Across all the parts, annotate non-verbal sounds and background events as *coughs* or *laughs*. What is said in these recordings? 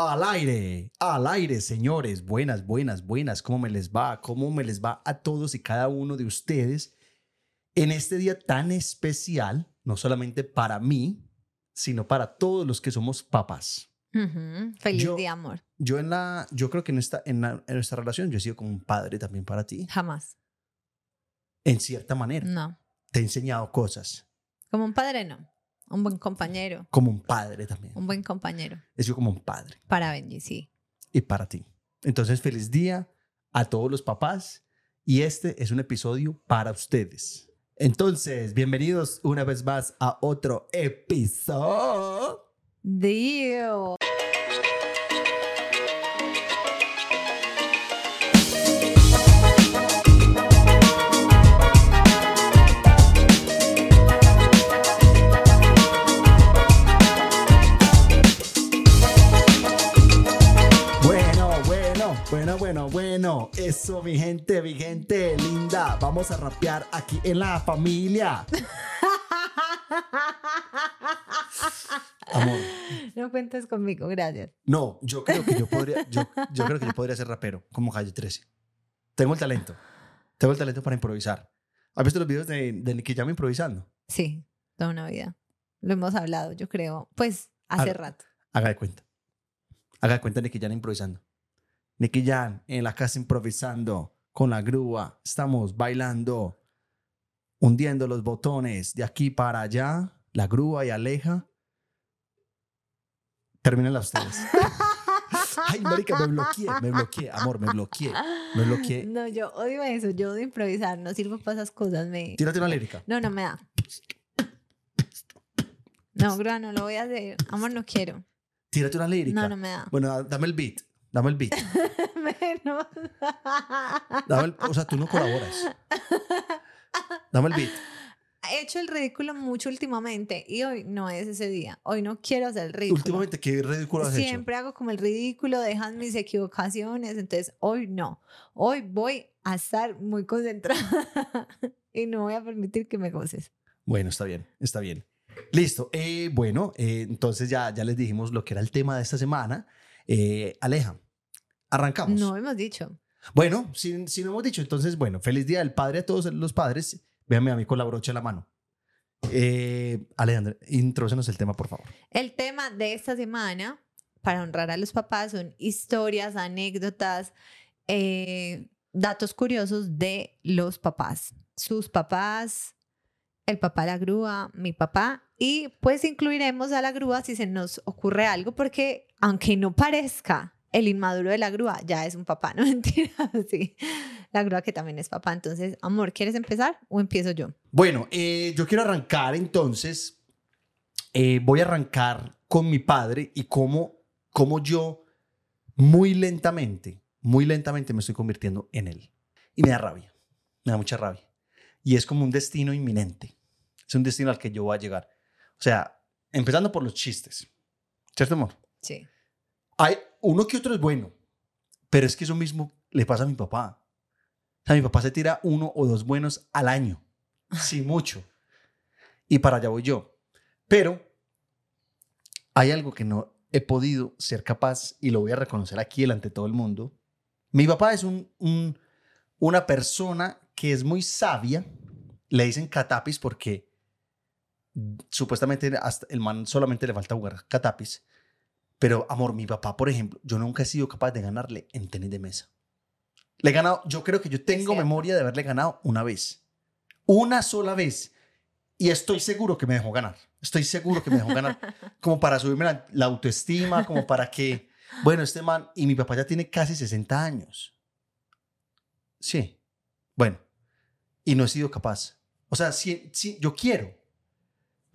Al aire, al aire, señores. Buenas, buenas, buenas. ¿Cómo me les va? ¿Cómo me les va a todos y cada uno de ustedes en este día tan especial, no solamente para mí, sino para todos los que somos papás? Feliz Yo- día, amor. Yo en la, yo creo que en esta, en, la- en nuestra relación yo he sido como un padre también para ti, Jamás. en cierta manera. No. Te he enseñado cosas Como un padre, no. Un buen compañero. como un padre también. Un buen compañero. He sido como un padre Para Benji, sí. y para ti. Entonces, feliz día a todos los papás y este es un episodio para ustedes. Entonces, bienvenidos una vez más a otro episodio. Dio. Mi gente, mi gente linda. Vamos a rapear aquí en la familia. *laughs* Amor, No cuentes conmigo, gracias. no, yo creo que yo podría, yo, yo creo que yo podría ser rapero, como Calle 13. Tengo el talento. Tengo el talento para improvisar. ¿Has visto los videos de, de Nicky Jam improvisando? Sí, toda una vida. Lo hemos hablado, yo creo. Pues hace rato. Haga de cuenta. Haga de cuenta Nicky Jam improvisando. Nicky Jam en la casa improvisando con la grúa. Estamos bailando, hundiendo los botones de aquí para allá. La grúa y aleja. Termínenla ustedes. *laughs* Ay, marica, me bloqueé, me bloqueé, amor, me bloqueé. Me bloqueé. No, yo odio eso. Yo odio improvisar. No sirvo para esas cosas. Me... Tírate una lírica. No, no me da. No, grúa, no lo voy a hacer. Amor, no quiero. Tírate una lírica. No, no me da. Bueno, da- dame el beat. Dame el beat. *laughs* Menos. Dame el- o sea, tú no colaboras. Dame el beat. He hecho el ridículo mucho últimamente y hoy no es ese día. Hoy no quiero hacer el ridículo. Últimamente, qué ridículo has hecho. Siempre hago como el ridículo, dejan mis equivocaciones. Entonces, hoy no. Hoy voy a estar muy concentrada *laughs* y no voy a permitir que me goces. Bueno, está bien, está bien. Listo. eh, bueno, eh, entonces ya, ya les dijimos lo que era el tema de esta semana. Eh, Aleja, arrancamos. No hemos dicho. Bueno, si, si no hemos dicho, entonces, bueno, feliz día del padre a todos los padres. Véanme a mí con la brocha en la mano. Eh, Alejandra, introdúcenos el tema, por favor. El tema de esta semana, para honrar a los papás, son historias, anécdotas, eh, datos curiosos de los papás. Sus papás, el papá la grúa, mi papá, y pues incluiremos a la grúa si se nos ocurre algo, porque aunque no parezca, el inmaduro de la grúa ya es un papá, no *laughs* mentira, sí. La grúa que también es papá. Entonces, amor, ¿quieres empezar o empiezo yo? Bueno, eh, yo quiero arrancar entonces. eh, voy a arrancar con mi padre y cómo, cómo yo muy lentamente, muy lentamente me estoy convirtiendo en él. Y me da rabia, me da mucha rabia. Y es como un destino inminente. Es un destino al que yo voy a llegar. O sea, empezando por los chistes. ¿Cierto, amor? Sí. Hay uno que otro es bueno, pero es que eso mismo le pasa a mi papá. O sea, mi papá se tira uno o dos buenos al año, *laughs* sin mucho. Y para allá voy yo. Pero hay algo que no he podido ser capaz y lo voy a reconocer aquí delante de todo el mundo. Mi papá es un, un- una persona que es muy sabia. Le dicen catapis porque supuestamente hasta el man solamente le falta jugar catapis. Pero, amor, mi papá, por ejemplo, yo nunca he sido capaz de ganarle en tenis de mesa. Le he ganado, yo creo que yo tengo memoria de haberle ganado una vez. Una sola vez. Y estoy seguro que me dejó ganar. Estoy seguro que me dejó ganar. *laughs* Como para subirme la, la autoestima, como para que, bueno, este man, y mi papá ya tiene casi 60 años. Sí. Bueno. Y no he sido capaz. O sea, sí, sí, yo quiero,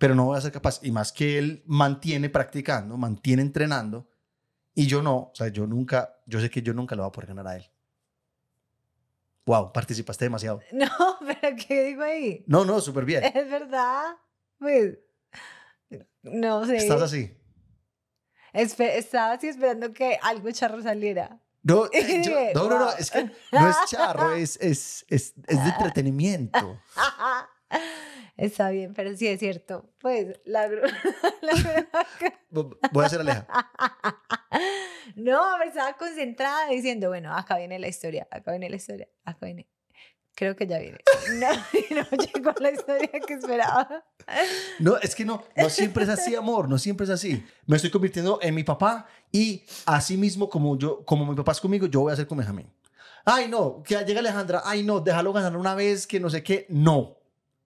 pero no voy a ser capaz. Y más que él mantiene practicando, mantiene entrenando, y yo no, o sea, yo nunca, yo sé que yo nunca lo voy a poder ganar a él. Wow, participaste demasiado. *laughs* No, pero ¿qué digo ahí? No, no, súper bien. Es verdad. Pues, no sé. Estás así. Espe- estaba así esperando que algo charro saliera. No, *laughs* eh, yo- no, no, no, es que no es charro, es, es, es, es de entretenimiento. *laughs* Está bien, pero sí es cierto. Pues, la, *laughs* la Voy a hacer Aleja. *laughs* No, me estaba concentrada diciendo, bueno, acá viene la historia, acá viene la historia, acá viene. Creo que ya viene. *laughs* No, no llegó la historia que esperaba. No, es que no, no siempre es así, amor, no siempre es así. Me estoy convirtiendo en mi papá y así mismo como yo, como mi papá es conmigo, yo voy a ser con Benjamín. Ay, no, que llega Alejandra, ay, no, déjalo ganar una vez, que no sé qué. No,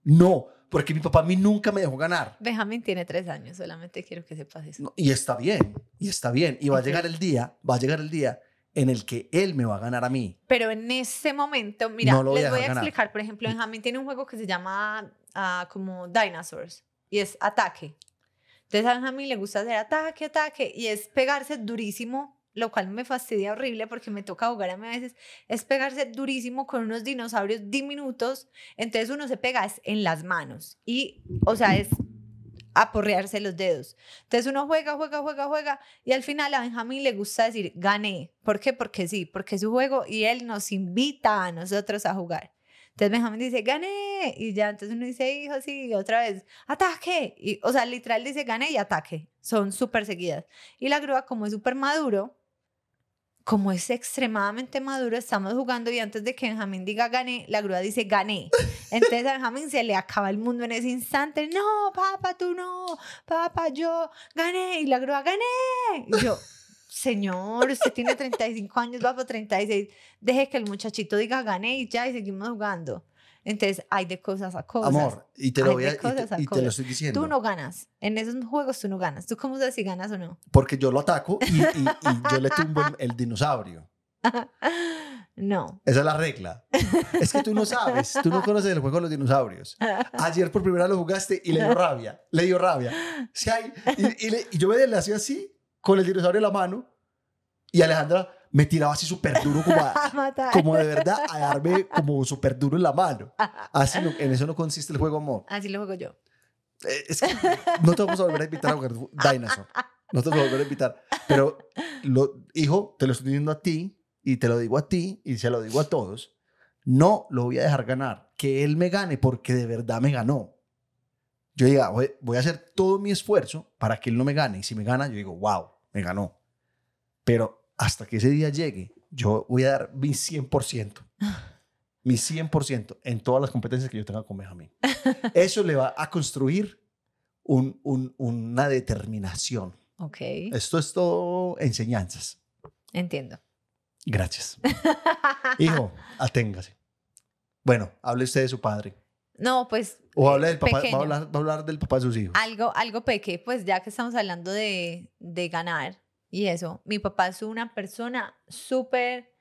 no, porque mi papá a mí nunca me dejó ganar. Benjamín tiene tres años, solamente quiero que sepas eso. No, y está bien, y está bien. Y va a llegar el día, va a llegar el día en el que él me va a ganar a mí. Pero en ese momento, mira, No voy a les voy a explicar. Por ejemplo, Benjamín tiene un juego que se llama ah, como Dinosaurs y es ataque. Entonces a Benjamín le gusta hacer ataque, ataque y es pegarse durísimo, lo cual me fastidia horrible porque me toca jugar a mí a veces. Es pegarse durísimo con unos dinosaurios diminutos. Entonces uno se pega en las manos y, o sea, es aporrearse los dedos. Entonces uno juega, juega, juega, juega y al final a Benjamín le gusta decir gané. ¿Por qué? Porque sí, porque es su juego y él nos invita a nosotros a jugar. Entonces Benjamín dice gané y ya entonces uno dice hijo sí otra vez ataque y o sea literal dice gané y ataque son súper seguidas y la grúa como es súper maduro como es extremadamente maduro estamos jugando y antes de que Benjamín diga gané la grúa dice gané *laughs* entonces a Benjamín se le acaba el mundo en ese instante no papá tú no papá yo gané y la grúa gané y yo *laughs* Señor, usted tiene 35 años, va por 36. Deje que el muchachito diga gané y ya y seguimos jugando. Entonces, hay de cosas a cosas. Amor, y te lo, Hay voy a, y te- a y te lo estoy diciendo. Tú no ganas. En esos juegos tú no ganas. ¿Tú cómo sabes si ganas o no? Porque yo lo ataco y, y- yo le tumbo el, el dinosaurio. *laughs* No. Esa es la regla. Es que tú no sabes, tú no conoces el juego de los dinosaurios. Ayer por primera vez lo jugaste y le dio rabia, le dio rabia. Sí, hay- y, y le- y yo me le hacía así, con el dinosaurio en la mano, y Alejandra me tiraba así súper duro, como, a- *laughs* como de verdad, a darme como súper duro en la mano. Así no- en eso no consiste el juego, amor. Así lo juego yo. Eh, Es que no te vamos a volver a invitar a jugar Dinosaur. No te vamos a volver a invitar. Pero, lo, hijo, te lo estoy diciendo a ti y te lo digo a ti y se lo digo a todos. No lo voy a dejar ganar. Que él me gane porque de verdad me ganó. Yo diga, voy a hacer todo mi esfuerzo para que él no me gane. Y si me gana, yo digo, wow, me ganó. Pero hasta que ese día llegue, yo voy a dar mi 100%. Mi 100% en todas las competencias que yo tenga con Benjamín. *laughs* Eso le va a construir un- un- una determinación. Ok. Esto es todo enseñanzas. Entiendo. Gracias. *laughs* Hijo, aténgase. Bueno, hable usted de su padre. No, pues. O hable del papá, va a hablar, va a hablar del papá de sus hijos. Algo, algo peque, pues ya que estamos hablando de, de ganar y eso, mi papá es una persona súper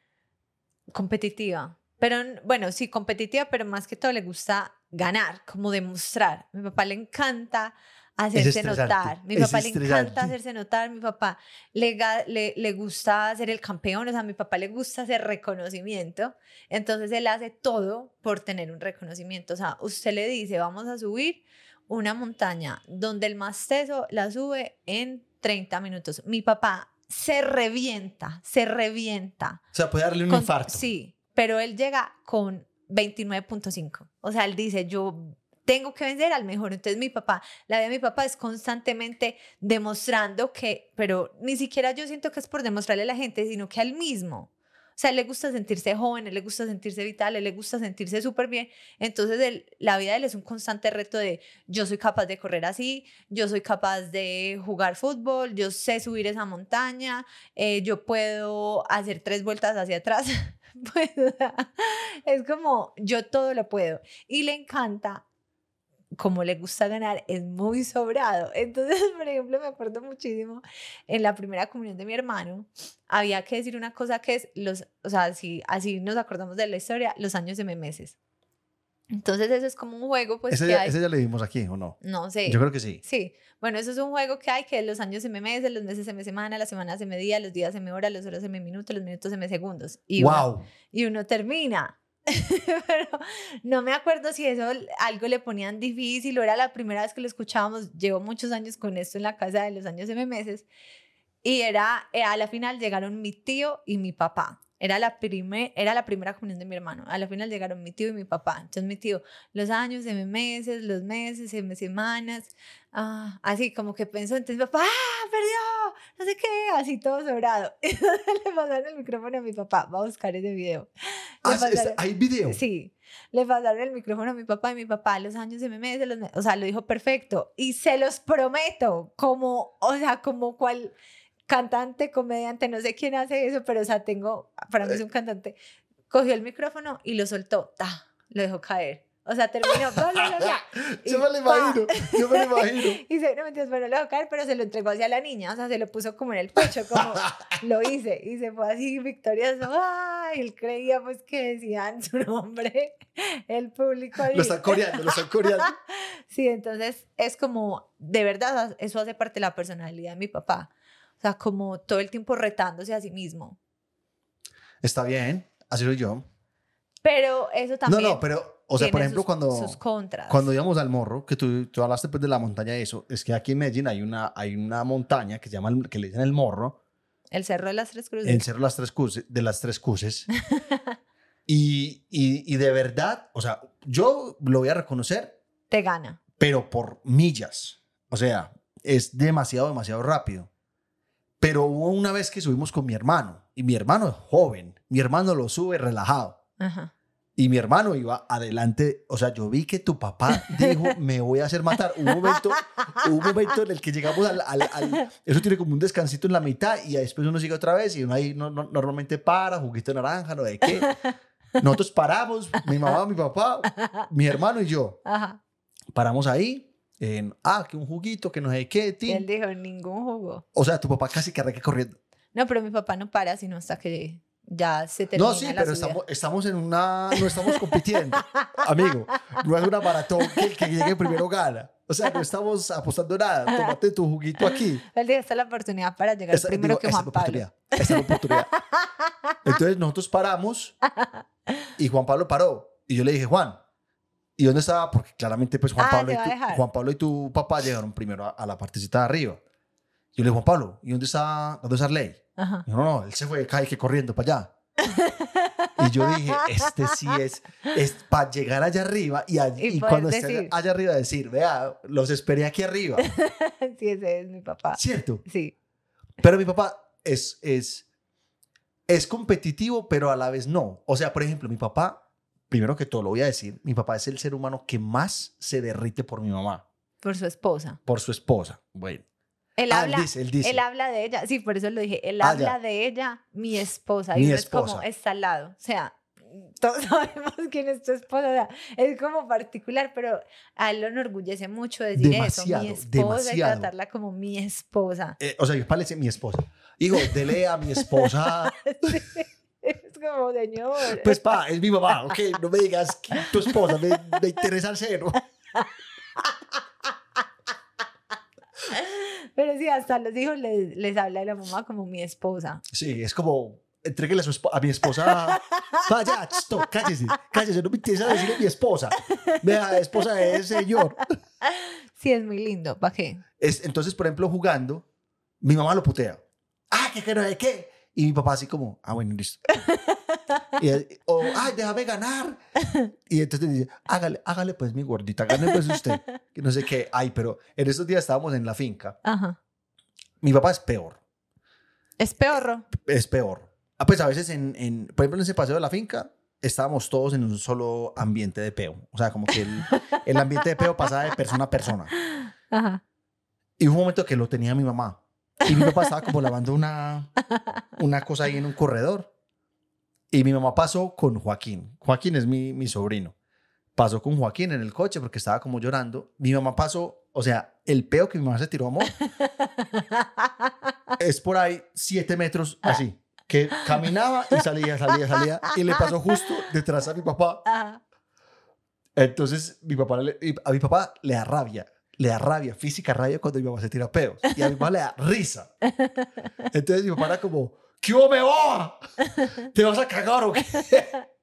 competitiva, pero bueno, sí, competitiva, pero más que todo le gusta ganar, como demostrar. Mi papá le encanta hacerse estresante, notar, mi es papá le encanta hacerse notar, mi papá le, le, le gusta ser el campeón, o sea, a mi papá le gusta hacer reconocimiento, entonces él hace todo por tener un reconocimiento, o sea, usted le dice, vamos a subir una montaña donde el más teso la sube en 30 minutos. Mi papá se revienta, se revienta. O sea, puede darle un Con- infarto. Sí, pero él llega con 29.5. O sea, él dice, yo tengo que vencer al mejor. Entonces mi papá, la vida de mi papá es constantemente demostrando que, pero ni siquiera yo siento que es por demostrarle a la gente, sino que a él mismo. O sea, él le gusta sentirse joven, él le gusta sentirse vital, él le gusta sentirse súper bien. Entonces, la vida de él es un constante reto de yo soy capaz de correr así, yo soy capaz de jugar fútbol, yo sé subir esa montaña, eh, yo puedo hacer tres vueltas hacia atrás. *laughs* Es como yo todo lo puedo. Y le encanta, como le gusta ganar, es muy sobrado. Entonces, *laughs* por ejemplo, me acuerdo muchísimo en la primera comunión de mi hermano, había que decir una cosa que es los, o sea, así, así nos acordamos de la historia, los años de meses. Entonces, eso es como un juego, pues, ese, ya, hay. ese ya le dimos aquí, ¿o no? No sé. Yo creo que sí. Sí, bueno, eso es un juego que hay que los años se me meses, los meses se me semana, las semanas se me día, los días se me hora, las horas se me minutos, los minutos se me segundos. Y uno, wow. y uno termina. *laughs* Pero no me acuerdo si eso algo le ponían difícil o era la primera vez que lo escuchábamos. Llevo muchos años con esto en la casa de los años de meses. Y era, eh, a la final llegaron mi tío y mi papá. Era la, primer, era la primera comunión de mi hermano. A la final llegaron mi tío y mi papá. Entonces mi tío, los años, de meses, los meses, semanas, ah, así como que pensó, entonces papá, ¡ah, perdió! No sé qué, así todo sobrado. Entonces *laughs* le pasaron el micrófono a mi papá, va a buscar ese video. Ah, pasaron- ¿Hay video? Sí, le pasaron el micrófono a mi papá y mi papá los años de meses, los me- o sea, lo dijo perfecto. Y se los prometo, como, o sea, como cual cantante, comediante, no sé quién hace eso, pero o sea, tengo, para mí es un cantante, cogió el micrófono y lo soltó, ta, lo dejó caer. O sea, terminó, bla, bla, bla, *laughs* y Yo me lo pa. imagino, yo me lo imagino. *laughs* Y se, no mentiras, bueno, lo dejó caer, pero se lo entregó hacia la niña, o sea, se lo puso como en el pecho, como *laughs* lo hice, y se fue así victorioso. ¡Ay! Él creía pues que decían su nombre, el público. ahí. Lo están coreando, lo están coreando. Sí, entonces es como, de verdad, eso hace parte de la personalidad de mi papá. O sea, como todo el tiempo retándose a sí mismo. Está bien, así soy yo. Pero eso No, también. no, pero, o sea, por ejemplo, sus- cuando, Sus contras. cuando íbamos al morro, que tú, tú hablaste pues de la montaña y eso, es que aquí en Medellín hay una, hay una montaña que se llama, que le dicen el morro, El Cerro de las Tres Cruces. el cerro de las tres cruces, de las tres cruces. *laughs* y, y, y de verdad, o sea, yo lo voy a reconocer, Te gana. pero por millas. O sea, es demasiado, demasiado rápido. Pero hubo una vez que subimos con mi hermano, y mi hermano es joven, mi hermano lo sube relajado. Ajá. Y mi hermano iba adelante, o sea, yo vi que tu papá dijo, *laughs* me voy a hacer matar. Hubo un momento, hubo un momento en el que llegamos al, al- al- Eso tiene como un descansito en la mitad y después uno sigue otra vez y uno ahí no- no- normalmente para, juguito de naranja, no de qué. Nosotros paramos, mi mamá, mi papá, mi hermano y yo. Ajá. Paramos ahí, en, ah, que un juguito, que no sé qué, tin. él dijo, ningún jugo. O sea, tu papá casi que arranca corriendo. No, pero mi papá no para sino hasta que ya se termina No, sí, la pero subida. estamos, estamos en una. No estamos compitiendo, *laughs* amigo. No es una maratón que el que llegue primero gana. O sea, no estamos apostando nada. Tómate tu juguito aquí. Él dijo, esta es la oportunidad para llegar Esa- primero digo, que Juan es la Pablo. oportunidad. Esa es la oportunidad. *laughs* Entonces nosotros paramos y Juan Pablo paró. Y yo le dije, Juan, ¿y dónde estaba? Porque claramente, pues Juan, Ah, Pablo, y tu. Juan Pablo y tu papá llegaron primero a, a la partecita de arriba. Yo le dije, Juan Pablo, ¿y dónde está, dónde está Arley? Ajá. Dijo, no, no, él se fue cae que corriendo para allá. Y yo dije, este sí es, es para llegar allá arriba y, allí- Y y cuando esté decir. allá arriba decir, vea, los esperé aquí arriba. *laughs* Sí, ese es mi papá. ¿Cierto? Sí. Pero mi papá es, es, es competitivo, pero a la vez no. O sea, por ejemplo, mi papá, primero que todo lo voy a decir, mi papá es el ser humano que más se derrite por mi mamá, Por su esposa. por su esposa. Bueno, Él Ah, él habla, dice, él dice. él habla de ella. Sí, por eso lo dije. Él Ah, habla ya. de ella, mi esposa. Mi y uno es como, esposa. está al lado. O sea, todos *laughs* sabemos quién es tu esposa. O sea, es como particular, pero a él lo enorgullece mucho decir Demasiado, eso. Mi esposa y demasiado. tratarla como mi esposa. eh, o sea, le dice mi esposa. Hijo, dele a mi *laughs* esposa. *laughs* Es como, señor. Pues pa, es mi mamá, ok, no me digas que tu esposa, me, me interesa el cero. Pero sí, hasta los hijos les, les habla de la mamá como mi esposa. Sí, es como, entréguele a, su espo- a mi esposa. Vaya, stop, cállese, cállese, no me interesa decirle mi esposa. Vea, esposa del señor. Sí, es muy lindo. ¿Para qué? Es, entonces, por ejemplo, jugando, mi mamá lo putea. Ah, que que no qué. Y mi papá así como, ah, bueno, listo. Y o, ay, déjame ganar. Y entonces dice, hágale, hágale pues mi gordita, gane pues usted. Que no sé qué. Ay, pero en estos días estábamos en la finca. Ajá. Mi papá es peor. Es peorro. es peor. Ah, pues a veces, en, en, por ejemplo, en ese paseo de la finca, estábamos todos en un solo ambiente de peo. O sea, como que el, el ambiente de peo pasaba de persona a persona. Ajá. Y hubo un momento que lo tenía mi mamá. Y mi papá estaba como lavando una, una cosa ahí en un corredor. Y mi mamá pasó con Joaquín. Joaquín es mi, mi sobrino. Pasó con Joaquín en el coche porque estaba como llorando. Mi mamá pasó, o sea, el peo que mi mamá se tiró, amor, es por ahí siete metros así. Que caminaba y salía, salía, salía. Y le pasó justo detrás a mi papá. Entonces, mi papá le- a mi papá le da rabia. Le da rabia, física rabia cuando mi mamá se tira peos. Y a mi mamá le da risa. Entonces, mi papá era como, ¿qué hubo, me va? ¿Te vas a cagar o qué? *laughs*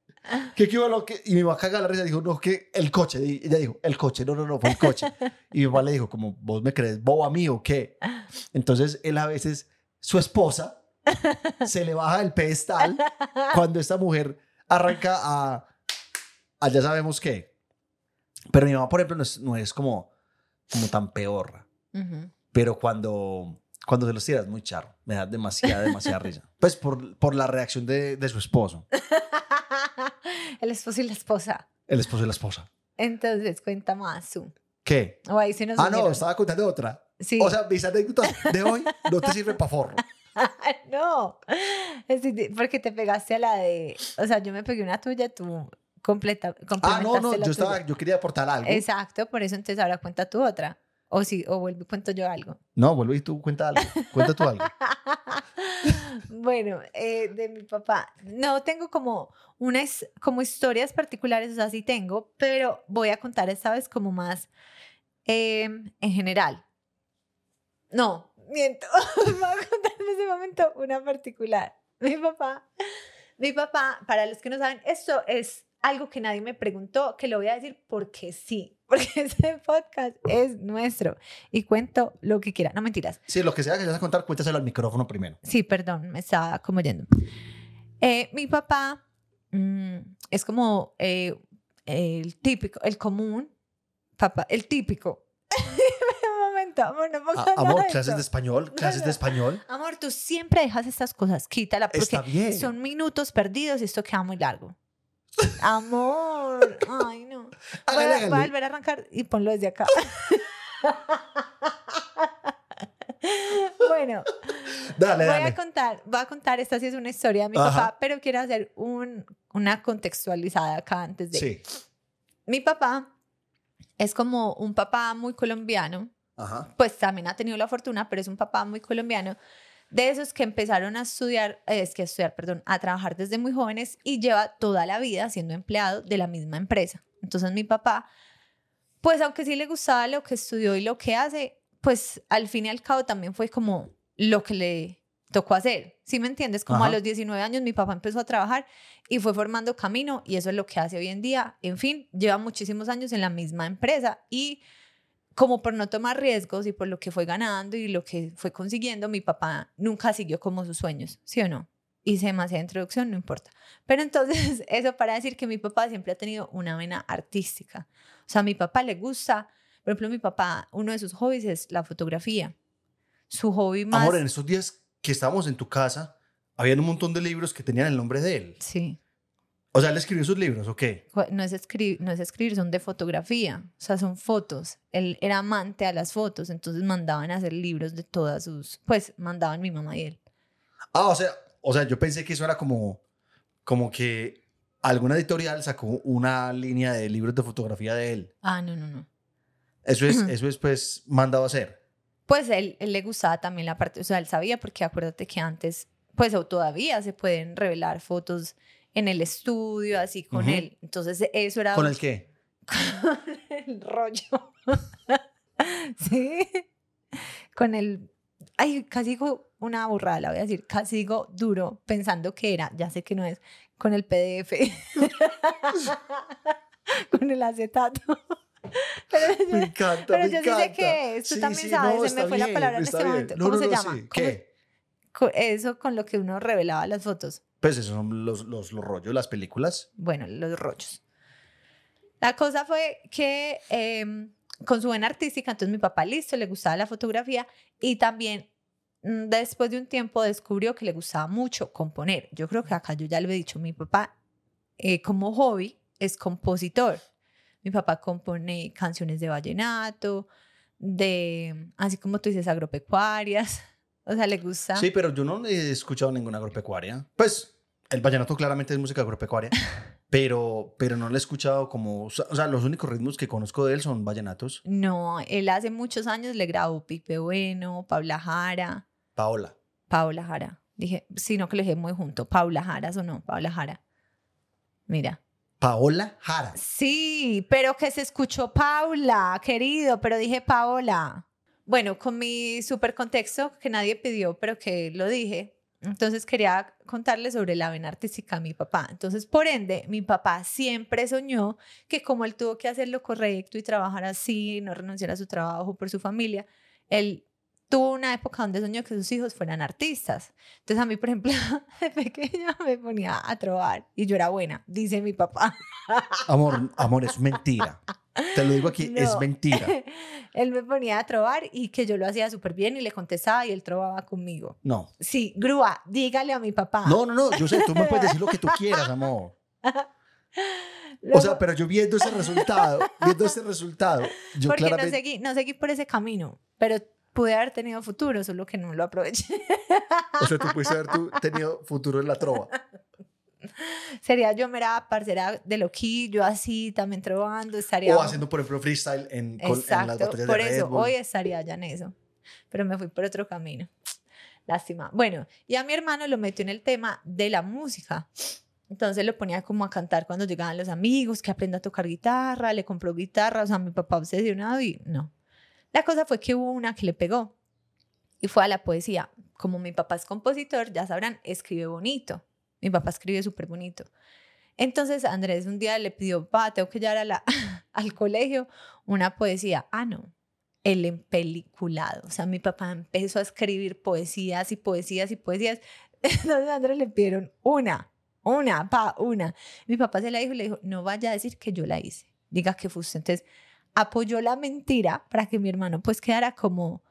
¿Qué, qué lo que? Y mi mamá caga la risa y dijo, no, que el coche. Ella dijo, el coche. No, no, no, fue el coche. Y mi papá le dijo, como, ¿vos me crees bobo a mí o qué? Entonces, él a veces su esposa se le baja el pedestal cuando esta mujer arranca a, a ya sabemos qué. Pero mi mamá, por ejemplo, no es, no es como, como tan peor. Pero cuando, cuando se los tira es muy charro. Me da demasiada, demasiada risa. *laughs* Pues por, por la reacción de, de su esposo. *laughs* El esposo y la esposa. El esposo y la esposa. Entonces, cuenta más. ¿Qué? O ahí se nos Ah, no, estaba contando otra. Sí. O sea, mis anécdotas de hoy no te sirven para forro. *laughs* no. Porque te pegaste a la de. O sea, yo me pegué una tuya, tú completa, Ah, no, no, yo, estaba, yo quería aportar algo. Exacto, por eso entonces ahora cuenta tú otra. O sí, o vuelvo y cuento yo algo. No, vuelve y tú cuenta algo. Cuenta tú algo. *laughs* bueno, eh, de mi papá. No tengo como unas como historias particulares, o sea, sí tengo, pero voy a contar esta vez como más eh, en general. No, miento. *laughs* voy a contar en ese momento una particular. Mi papá, mi papá, para los que no saben, esto es algo que nadie me preguntó, que lo voy a decir porque sí, *laughs* porque este podcast es nuestro y cuento lo que quiera. No mentiras. Sí, lo que sea que vayas a contar, cuéntaselo al micrófono primero. Sí, perdón, me estaba como yendo. Eh, mi papá mm, es como eh, el típico, el común, papá, el típico. *laughs* Amor, no pongas Ah, amor, clases de español, clases no. de español. Amor, tú siempre dejas estas cosas, quítala, porque Está bien. son minutos perdidos y esto queda muy largo. Amor, ay no. *laughs* Voy a, voy a volver a arrancar y ponlo desde acá. *laughs* bueno, Dale, voy a dale. contar, voy a contar, esta sí es una historia de mi Ajá. papá, pero quiero hacer un, una contextualizada acá antes de. Sí. Mi papá es como un papá muy colombiano, Ajá. pues también ha tenido la fortuna, pero es un papá muy colombiano, de esos que empezaron a estudiar, eh, es que a estudiar, perdón, a trabajar desde muy jóvenes y lleva toda la vida siendo empleado de la misma empresa. Entonces mi papá, pues aunque sí le gustaba lo que estudió y lo que hace, pues al fin y al cabo también fue como lo que le tocó hacer. ¿Sí me entiendes? Como a los 19 años mi papá empezó a trabajar y fue formando camino y eso es lo que hace hoy en día. En fin, lleva muchísimos años en la misma empresa y como por no tomar riesgos y por lo que fue ganando y lo que fue consiguiendo, mi papá nunca siguió como sus sueños, ¿sí o no? Hice demasiada introducción, no importa. Pero entonces, *laughs* eso para decir que mi papá siempre ha tenido una vena artística. O sea, a mi papá le gusta, por ejemplo, mi papá, uno de sus hobbies es la fotografía. Su hobby más... Amor, en estos días que estábamos en tu casa, habían un montón de libros que tenían el nombre de él. Sí. O sea, él escribió sus libros, ¿o qué? No es, escribir, no es escribir, son de fotografía, o sea, son fotos. Él era amante a las fotos, entonces mandaban a hacer libros de todas sus, pues mandaban mi mamá y él. Ah, o sea, o sea, yo pensé que eso era como, como que alguna editorial sacó una línea de libros de fotografía de él. Ah, no, no, no. Eso es, *clears throat* eso es pues mandado a hacer. Pues él, él le gustaba también la parte, o sea, él sabía porque acuérdate que antes, pues o todavía se pueden revelar fotos en el estudio, así con él. Entonces eso era... ¿Con el qué? *laughs* con el rollo. *laughs* sí. Con el. Ay, casi digo una burrada, la voy a decir. Casi digo duro, pensando que era. Ya sé que no es. Con el PDF. *laughs* con el acetato. Pero, Me encanta, pero me yo sí encanta. sé qué es. Tú Sí, también sí, sabes. no, se me fue la palabra en este bien. momento. No, ¿Cómo no, se llama? sí. ¿Cómo- ¿Qué? Eso con lo que uno revelaba las fotos. Pues esos son los, los, los rollos, las películas. bueno, los rollos. La cosa fue que em, con su buena artística, entonces mi papá listo, le gustaba la fotografía y también mm, después de un tiempo descubrió que le gustaba mucho componer. Yo creo que acá yo ya lo he dicho, mi papá eh, como hobby es compositor. Mi papá compone canciones de vallenato, de, así como tú dices, agropecuarias. *laughs* O sea, le gusta. Sí, pero yo no he escuchado ninguna agropecuaria. Pues el vallenato claramente es música agropecuaria, *laughs* pero, pero no le he escuchado como... O sea, los únicos ritmos que conozco de él son vallenatos. No, él hace muchos años le grabó Pipe Bueno, Paula Jara. Paola. Paula Jara. Dije, sino que lo dije muy junto. Paula Jara o no, Paula Jara. Mira. Paola Jara. Sí, pero que se escuchó Paula, querido, pero dije Paola. Bueno, con mi super contexto que nadie pidió, pero que lo dije. Entonces quería contarles sobre la vena artística de mi papá. Entonces, por ende, mi papá siempre soñó que como él tuvo que hacer lo correcto y trabajar así, no renunciar a su trabajo por su familia, él tuvo una época donde soñó que sus hijos fueran artistas. Entonces a mí, por ejemplo, *laughs* de pequeña me ponía a trobar y yo era buena, dice mi papá. Amor, amor, es mentira. Te lo digo aquí, *laughs* es No. mentira. *laughs* él me ponía a trobar y que yo lo hacía súper bien y le contestaba y él trovaba conmigo. No. Sí, grúa, dígale a mi papá. No, no, no, yo sé, tú me puedes decir lo que tú quieras, amor. Luego- O sea, pero yo viendo ese resultado, viendo ese resultado, yo porque no claramente... seguí, no seguí por ese camino, pero pude haber tenido futuro, solo que no lo aproveché. O sea, tú pudiste haber tú tenido futuro en la trova. Sería yo mera parcera de loquillo, así, también trovando, estaría... O haciendo, por ejemplo, freestyle en, con- en las Exacto, batallas por de Red eso, Bull. hoy estaría ya en eso, pero me fui por otro camino. Lástima. Bueno, y a mi hermano lo metió en el tema de la música. Entonces lo ponía como a cantar cuando llegaban los amigos, que aprenda a tocar guitarra, le compró guitarra, o sea, mi papá obsesionado y no. La cosa fue que hubo una que le pegó y fue a la poesía. Como mi papá es compositor, ya sabrán, escribe bonito. Mi papá escribe súper bonito. Entonces Andrés un día le pidió, pa, tengo que llevar a la, *laughs* al colegio una poesía. Ah, no, el empeliculado. O sea, mi papá empezó a escribir poesías y poesías y poesías. *laughs* Entonces a Andrés le pidieron una, una, pa, una. Mi papá se la dijo y le dijo, no vaya a decir que yo la hice. Diga que fue usted. Entonces apoyó la mentira para que mi hermano pues quedara como,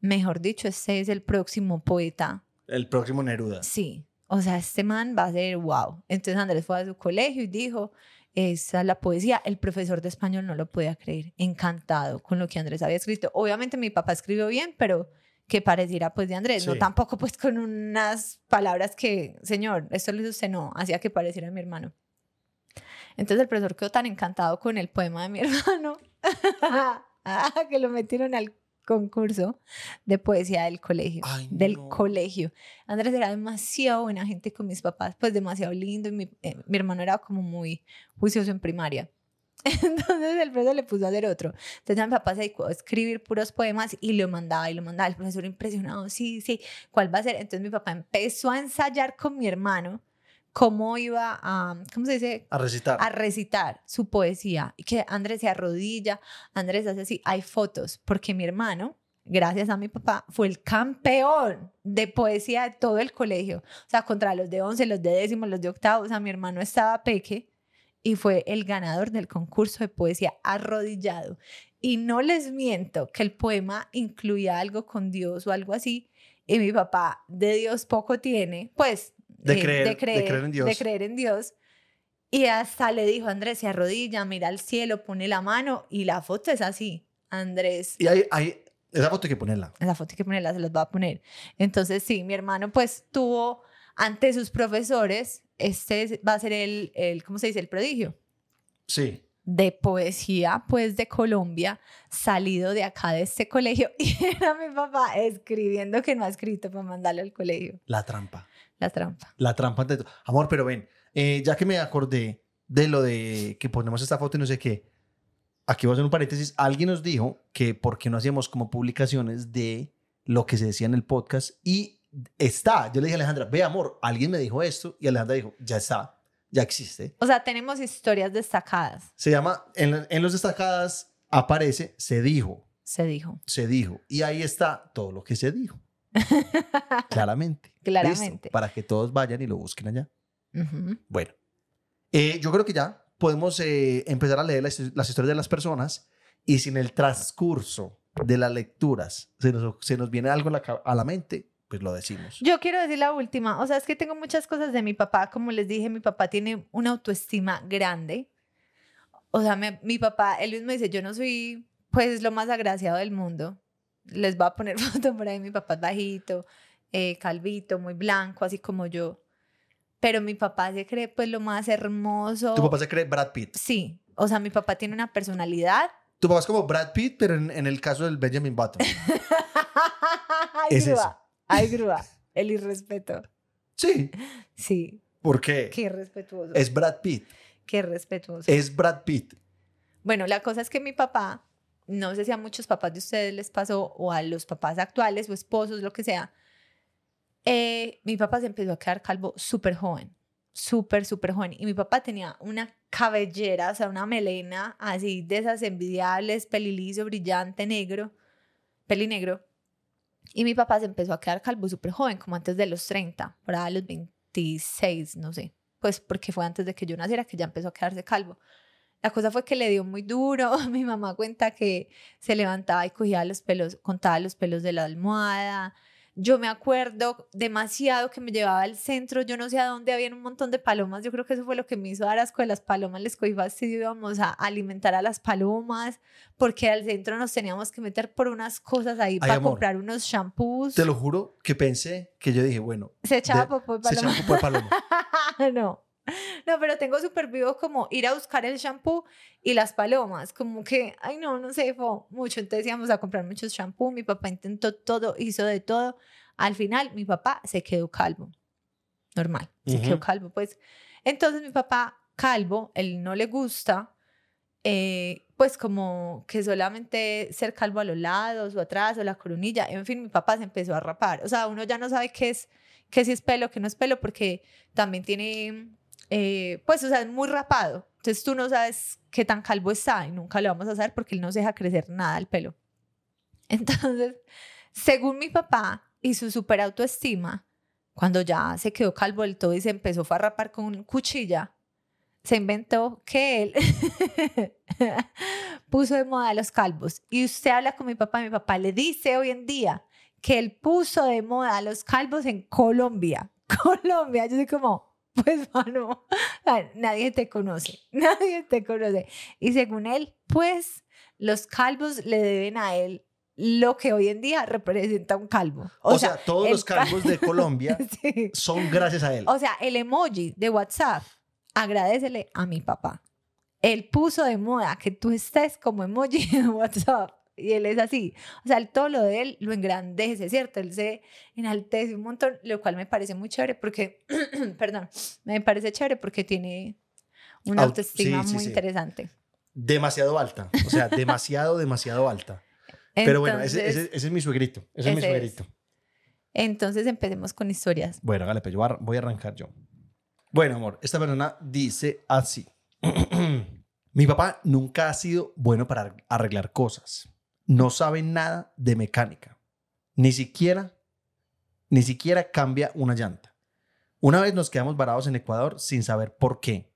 mejor dicho, este es el próximo poeta El próximo Neruda. Sí, o sea, este man va a ser wow. Entonces Andrés fue a su colegio y dijo, esa es la poesía. El profesor de español no lo podía creer, encantado con lo que Andrés había escrito. Obviamente mi papá escribió bien, pero que pareciera pues de Andrés, no tampoco pues con unas palabras que, señor, esto lo hizo usted, no, hacía que pareciera mi hermano. Entonces el profesor quedó tan encantado con el poema de mi *laughs* hermano *laughs* que lo metieron al concurso de poesía del colegio, Ay, del no. colegio. Andrés era demasiado buena gente con mis papás, pues demasiado lindo y mi, eh, mi hermano era como muy juicioso en primaria. *laughs* Entonces el profesor le puso a hacer otro. Entonces mi papá se dedicó a escribir puros poemas y lo mandaba y lo mandaba. El profesor impresionado, sí, sí, ¿cuál va a ser? Entonces mi papá empezó a ensayar con mi hermano cómo iba a, ¿cómo se dice? A recitar. a recitar su poesía y que Andrés se arrodilla, Andrés hace así, hay fotos, porque mi hermano, gracias a mi papá, fue el campeón de poesía de todo el colegio, o sea, contra los de 11, los de décimo, los de octavo, o sea, mi hermano estaba peque y fue el ganador del concurso de poesía arrodillado. Y no les miento que el poema incluía algo con Dios o algo así, y mi papá de Dios poco tiene, pues De eh, creer- de de creer, en Dios. de creer en Dios. Y hasta le dijo, Andrés, se arrodilla, mira al cielo, pone la mano y la foto es así. Andrés, Y hay, hay, esa foto hay que ponerla. esa foto hay que ponerla, se los va a poner. Entonces, sí, mi hermano pues tuvo ante sus profesores, este es- va a ser el, el, ¿cómo se dice? El prodigio Sí. de poesía, pues de Colombia, salido de acá de este colegio. *laughs* Y era mi papá escribiendo que no ha escrito para mandarlo al colegio. La trampa. La trampa. La trampa ante todo. Amor, pero ven, eh, ya que me acordé de lo de que ponemos esta foto y no sé qué, aquí voy a hacer un paréntesis. Alguien nos dijo que por qué no hacíamos como publicaciones de lo que se decía en el podcast y está. Yo le dije a Alejandra, ve amor, alguien me dijo esto y Alejandra dijo, ya está, ya existe. O sea, tenemos historias destacadas, Se llama, en, en los destacadas aparece, se dijo, se dijo. se dijo. Y ahí está todo lo que se dijo. Claramente. *laughs* Claramente. Listo, para que todos vayan y lo busquen allá. Bueno, eh, yo creo que ya podemos eh, empezar a leer las, las historias de las personas y si en el transcurso de las lecturas se nos, se nos viene algo a la, ca- a la mente, pues lo decimos. Yo quiero decir la última, o sea, es que tengo muchas cosas de mi papá, como les dije, mi papá tiene una autoestima grande. O sea, me- mi papá, él mismo dice, yo no soy pues lo más agraciado del mundo. Les voy a poner *laughs* foto por ahí, mi papá es bajito, eh, calvito, muy blanco, así como yo. Pero mi papá se cree pues lo más hermoso. Tu papá se cree Brad Pitt. Sí, o sea, mi papá tiene una personalidad. Tu papá es como Brad Pitt, pero en, en el caso del Benjamin Button. *laughs* Ay, Es grúa, eso. ay, *laughs* grúa, el irrespeto. Sí. Sí, ¿Por qué? qué respetuoso. Es Brad Pitt. Qué respetuoso. Es Brad Pitt. Bueno, la cosa es que mi papá, no sé si a muchos papás de ustedes les pasó o a los papás actuales o esposos, lo que sea, eh, mi papá se empezó a quedar calvo súper joven, súper, súper joven. Y mi papá tenía una cabellera, o sea, una melena así de esas envidiables, peliliso, brillante, negro, pelinegro. Y mi papá se empezó a quedar calvo súper joven, como antes de los 30, para los 26, no sé. Pues porque fue antes de que yo naciera que ya empezó a quedarse calvo. La cosa fue que le dio muy duro. *laughs* Mi mamá cuenta que se levantaba y cogía los pelos, contaba los pelos de la almohada, yo me acuerdo demasiado que me llevaba al centro, yo no sé a dónde había un montón de palomas, yo creo que eso fue lo que me hizo dar asco de las palomas, les cogí fastidio, íbamos a alimentar a las palomas, porque al centro nos teníamos que meter por unas cosas ahí para comprar unos shampoos. Te lo juro que pensé que yo dije, bueno. Se echaba popó de paloma. Se echaba popó de paloma. no. *laughs* No, pero tengo súper vivo como ir a buscar el shampoo y las palomas, como que, ay no, no sé, fue mucho. Entonces íbamos a comprar muchos shampoo, mi papá intentó todo, hizo de todo. Al final mi papá se quedó calvo, normal, se quedó calvo. Pues entonces mi papá calvo, él no le gusta, eh, pues como que solamente ser calvo a los lados o atrás o la coronilla, en fin, mi papá se empezó a rapar. O sea, uno ya no sabe qué es, qué si es pelo, qué no es pelo, porque también tiene eh, pues, o sea, es muy rapado. Entonces tú no sabes qué tan calvo está y nunca lo vamos a hacer porque él no se deja crecer nada el pelo. *laughs* Entonces, según mi papá y su super autoestima, cuando ya se quedó calvo del todo y se empezó a rapar con cuchilla, se inventó que él *laughs* puso de moda los calvos. Y usted habla con mi papá, mi papá le dice hoy en día que él puso de moda los calvos en Colombia. *laughs* Colombia, yo soy como, *laughs* pues mano, nadie te conoce, *laughs* nadie te conoce. Y según él, pues los calvos le deben a él lo que hoy en día representa un calvo. O, sea, todos los calvos de *laughs* Colombia son gracias a él. O sea, el emoji de WhatsApp, agradecele a mi papá. Él puso de moda que tú estés como emoji de WhatsApp y él es así. O sea, todo lo de él lo engrandece, ¿cierto? Él se enaltece un montón, lo cual me parece muy chévere porque, *clears throat* perdón, me parece chévere porque tiene una autoestima muy interesante. Demasiado alta, o sea, *laughs* demasiado, demasiado alta. Pero bueno, ese, ese, es mi suegrito, ese, es mi suegrito. Entonces empecemos con historias. Bueno, hágale, pues yo voy a arrancar yo. Bueno, amor, esta persona dice así. *clears throat* mi papá nunca ha sido bueno para arreglar cosas no sabe nada de mecánica. Ni siquiera, ni siquiera cambia una llanta. Una vez nos quedamos varados en Ecuador sin saber por qué.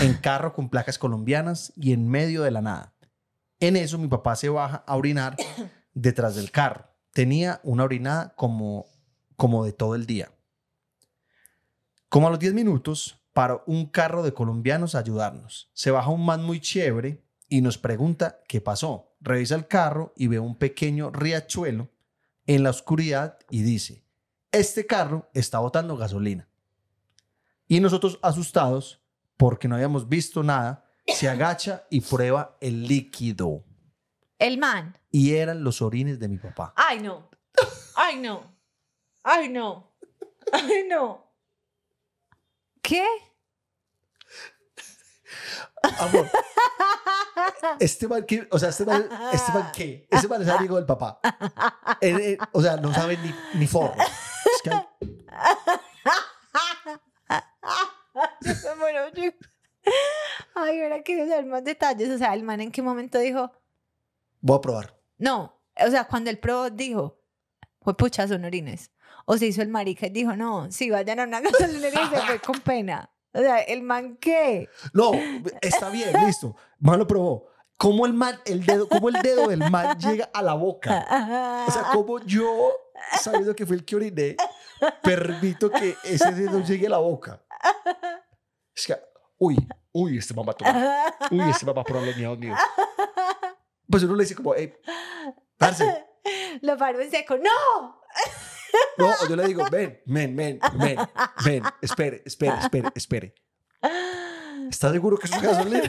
En carro con placas colombianas y en medio de la nada. En eso mi papá se baja a orinar *coughs* detrás del carro. Tenía una orinada como, como de todo el día. Como a los 10 minutos, paró un carro de colombianos a ayudarnos. Se baja un man muy chévere y nos pregunta qué pasó revisa el carro y ve un pequeño riachuelo en la oscuridad y dice, este carro está botando gasolina. Y nosotros asustados, porque no habíamos visto nada, se agacha y prueba el líquido. El man. Y eran los orines de mi papá. Ay, no. Ay, no. Ay, no. Ay, no. ¿Qué? Amor. *laughs* Este man, ¿qué? O sea, este man, este man, ¿qué? Este man es amigo del papá. o sea, no sabe ni, ni forro. Es que hay... *laughs* bueno, Ay, ahora quiero saber más detalles. O sea, el man en qué momento dijo. Voy a probar. No, o sea, cuando él probó, dijo, fue pucha, son orines. O se hizo el marica y dijo, no, sí, vayan a una *laughs* gasolinería y se fue con pena. O sea, ¿el man qué? No, está bien, listo. Man lo probó. ¿Cómo el, man, el, dedo, cómo el dedo del man llega a la boca? O sea, ¿cómo yo, sabiendo que fue el que oriné, permito que ese dedo llegue a la boca? Es que, uy, uy, este mamá toma. Uy, este mamá probar los míos, míos. Pues uno le dice como, hey, parce. Lo paro en seco. ¡No! No, yo le digo, ven, ven, ven, ven, ven, espere, espere, espere, espere. ¿Estás seguro que es un gasolina?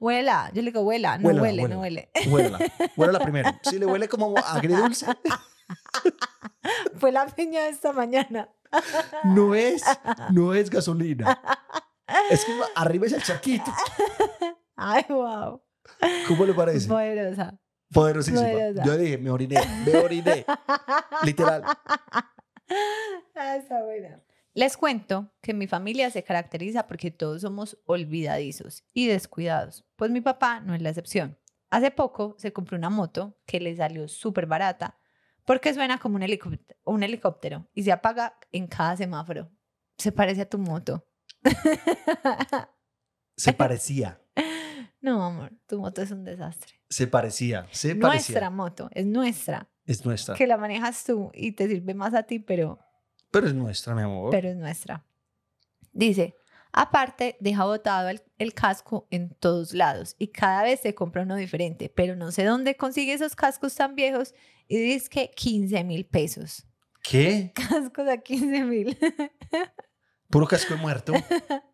Huela, yo le digo huela, no huele, no huele. Huela, huela primero. Si le huele como agridulce. *laughs* Fue la peña de esta mañana. No es, no es gasolina. Es que arriba es el chaquito. *laughs* Ay, wow. ¿Cómo le parece? Poderosa. Poderosísima. Yo dije, me oriné, me oriné. Literal. *laughs* Ah, está buena. Les cuento que mi familia se caracteriza porque todos somos olvidadizos y descuidados, pues mi papá no es la excepción. Hace poco se compró una moto que le salió súper barata Porque suena como un helicóptero, un helicóptero y se apaga en cada semáforo. Se parece a tu moto. *laughs* Se parecía. No, amor, tu moto es un desastre. Se parecía. Se Nuestra parecía. moto, es nuestra. Es nuestra. Que la manejas tú y te sirve más a ti, pero, Pero es nuestra, mi amor. pero es nuestra. Dice, aparte, deja botado el, el casco en todos lados y cada vez se compra uno diferente, pero no sé dónde consigue esos cascos tan viejos y dice que 15 mil pesos. ¿Qué? *laughs* Cascos a 15 mil. Puro casco de muerto.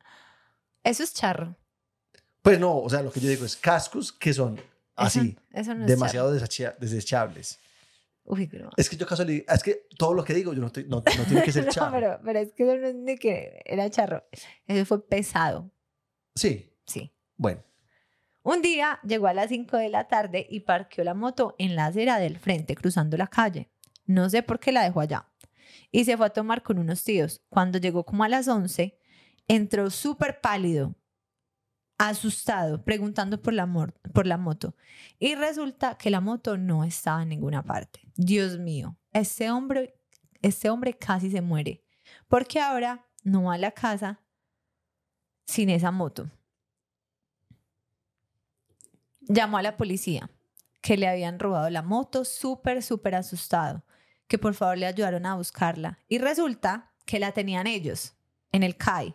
*laughs* Eso es charro. Pues no, o sea, lo que yo digo es cascos que son así, Eso, eso no demasiado desecha- desechables. Uy, pero... Es que yo casualidad, es que todo lo que digo yo no, estoy- no, no tiene que *laughs* ser charro. pero, pero es que eso no es ni que era charro. Eso fue pesado. Sí, Sí. bueno. Un día llegó a las 5 de la tarde y parqueó la moto en la acera del frente, cruzando la calle. No sé por qué la dejó allá. Y se fue a tomar con unos tíos. Cuando llegó como a las 11, entró súper pálido, asustado, preguntando por la, por la moto. Y resulta que la moto no estaba en ninguna parte. Dios mío, este hombre, este hombre casi se muere. Porque ahora no va a la casa sin esa moto llamó a la policía que le habían robado la moto, súper, súper asustado, que por favor le ayudaron a buscarla. Y resulta que la tenían ellos en el CAI,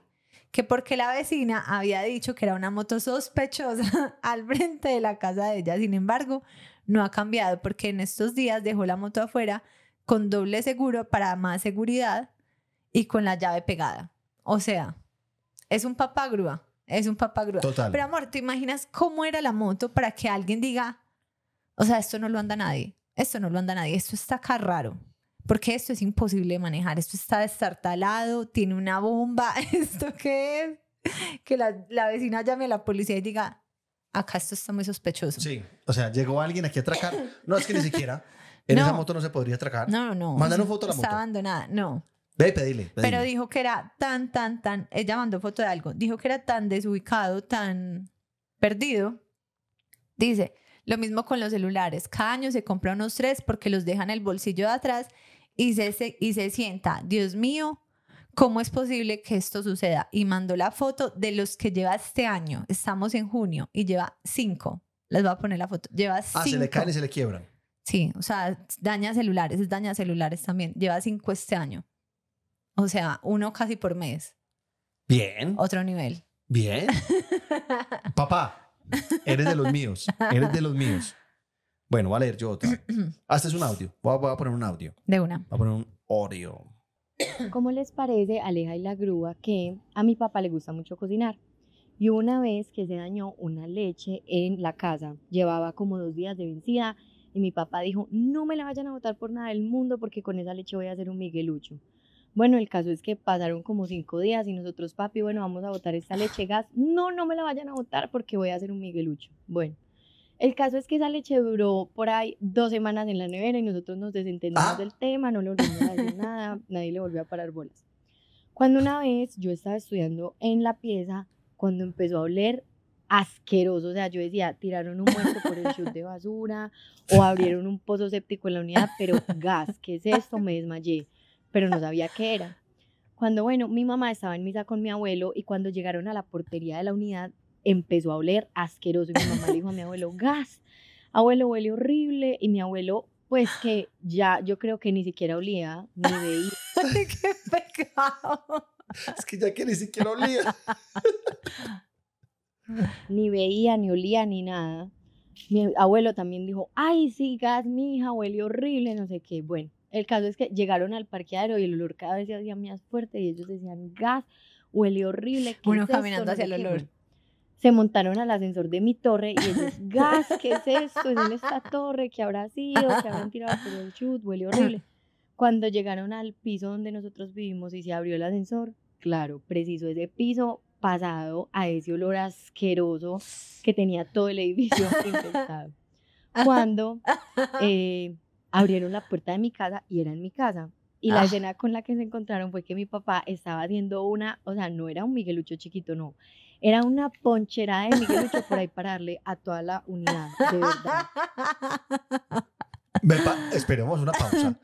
que porque la vecina había dicho que era una moto sospechosa *laughs* al frente de la casa de ella. Sin embargo, no ha cambiado porque en estos días dejó la moto afuera con doble seguro para más seguridad y con la llave pegada. O sea, es un papá grúa, es un papá grúa. Total. Pero amor, ¿te imaginas cómo era la moto para que alguien diga, o sea, esto no lo anda nadie, esto no lo anda nadie, esto está acá raro, porque esto es imposible de manejar, esto está destartalado, tiene una bomba, *laughs* ¿esto qué es? Que la, la vecina llame a la policía y diga, acá esto está muy sospechoso. Sí, o sea, llegó alguien aquí a atracar. No, es que ni siquiera. *laughs* En No. esa moto no se podría atracar. No, no. Mándale una foto a la Está moto. abandonada, no. Ve, pedile. pedile. Pero dijo que era tan, tan, tan, ella mandó foto de algo, dijo que era tan desubicado, tan perdido. Dice, lo mismo con los celulares, cada año se compra unos tres porque los deja en el bolsillo de atrás y se, y se sienta, Dios mío, ¿cómo es posible que esto suceda? Y mandó la foto de los que lleva este año, estamos en junio y lleva cinco. Les voy a poner la foto, lleva cinco. Ah, se le caen y se le quiebran. Sí, o sea, daña celulares, es daña celulares también. Lleva cinco este año. O sea, uno casi por mes. Bien, Otro nivel. bien. *laughs* Papá, eres de los míos. Eres de los míos. Bueno, voy a leer yo otra. *clears throat* Ah, este es un audio. Voy a, voy a poner un audio. De una. Voy a poner un audio. *coughs* ¿Cómo les parece, Aleja y la grúa, que a mi papá le gusta mucho cocinar? Y una vez que se dañó una leche en la casa, llevaba como dos días de vencida y mi papá dijo, no me la vayan a botar por nada del mundo porque con esa leche voy a hacer un miguelucho. Bueno, el caso es que pasaron como cinco días y nosotros, papi, bueno, vamos a botar esta leche gas. No, no me la vayan a botar porque voy a hacer un miguelucho. Bueno, el caso es que esa leche duró por ahí dos semanas en la nevera y nosotros nos desentendimos Ah. del tema, no le volvimos a decir nada, *laughs* nadie le volvió a parar bolas. Cuando una vez yo estaba estudiando en la pieza, cuando empezó a oler asqueroso, o sea, yo decía, tiraron un muerto por el chute de basura o abrieron un pozo séptico en la unidad, pero gas, ¿qué es esto? Me desmayé, pero no sabía qué era. Cuando, bueno, mi mamá estaba en misa con mi abuelo y cuando llegaron a la portería de la unidad, empezó a oler asqueroso y mi mamá le dijo a mi abuelo, gas, abuelo, huele horrible y mi abuelo, pues que ya yo creo que ni siquiera olía, ni veía. *laughs* ¡Qué pecado! Es que ya que ni siquiera olía. ni veía, ni olía, ni nada. Mi abuelo también dijo, ay, sí, gas, mi hija, huele horrible, no sé qué. Bueno, el caso es que llegaron al parqueadero y el olor cada vez se hacía más fuerte y ellos decían, gas, huele horrible. ¿qué Uno es caminando hacia el qué". olor. Se montaron al ascensor de mi torre y ellos, gas, ¿qué es esto? Es esta torre, ¿qué habrá sido? ¿Qué habrán tirado por el chut? Huele horrible. Cuando llegaron al piso donde nosotros vivimos y se abrió el ascensor, claro, preciso ese piso pasado a ese olor asqueroso que tenía todo el edificio infectado. Cuando eh, abrieron la puerta de mi casa y era en mi casa. Y la Ah. escena con la que se encontraron fue que mi papá estaba haciendo una, o sea, no era un Miguelucho chiquito, no. Era una poncherada de Miguelucho por ahí para darle a toda la unidad, de verdad. Me esperemos una pausa.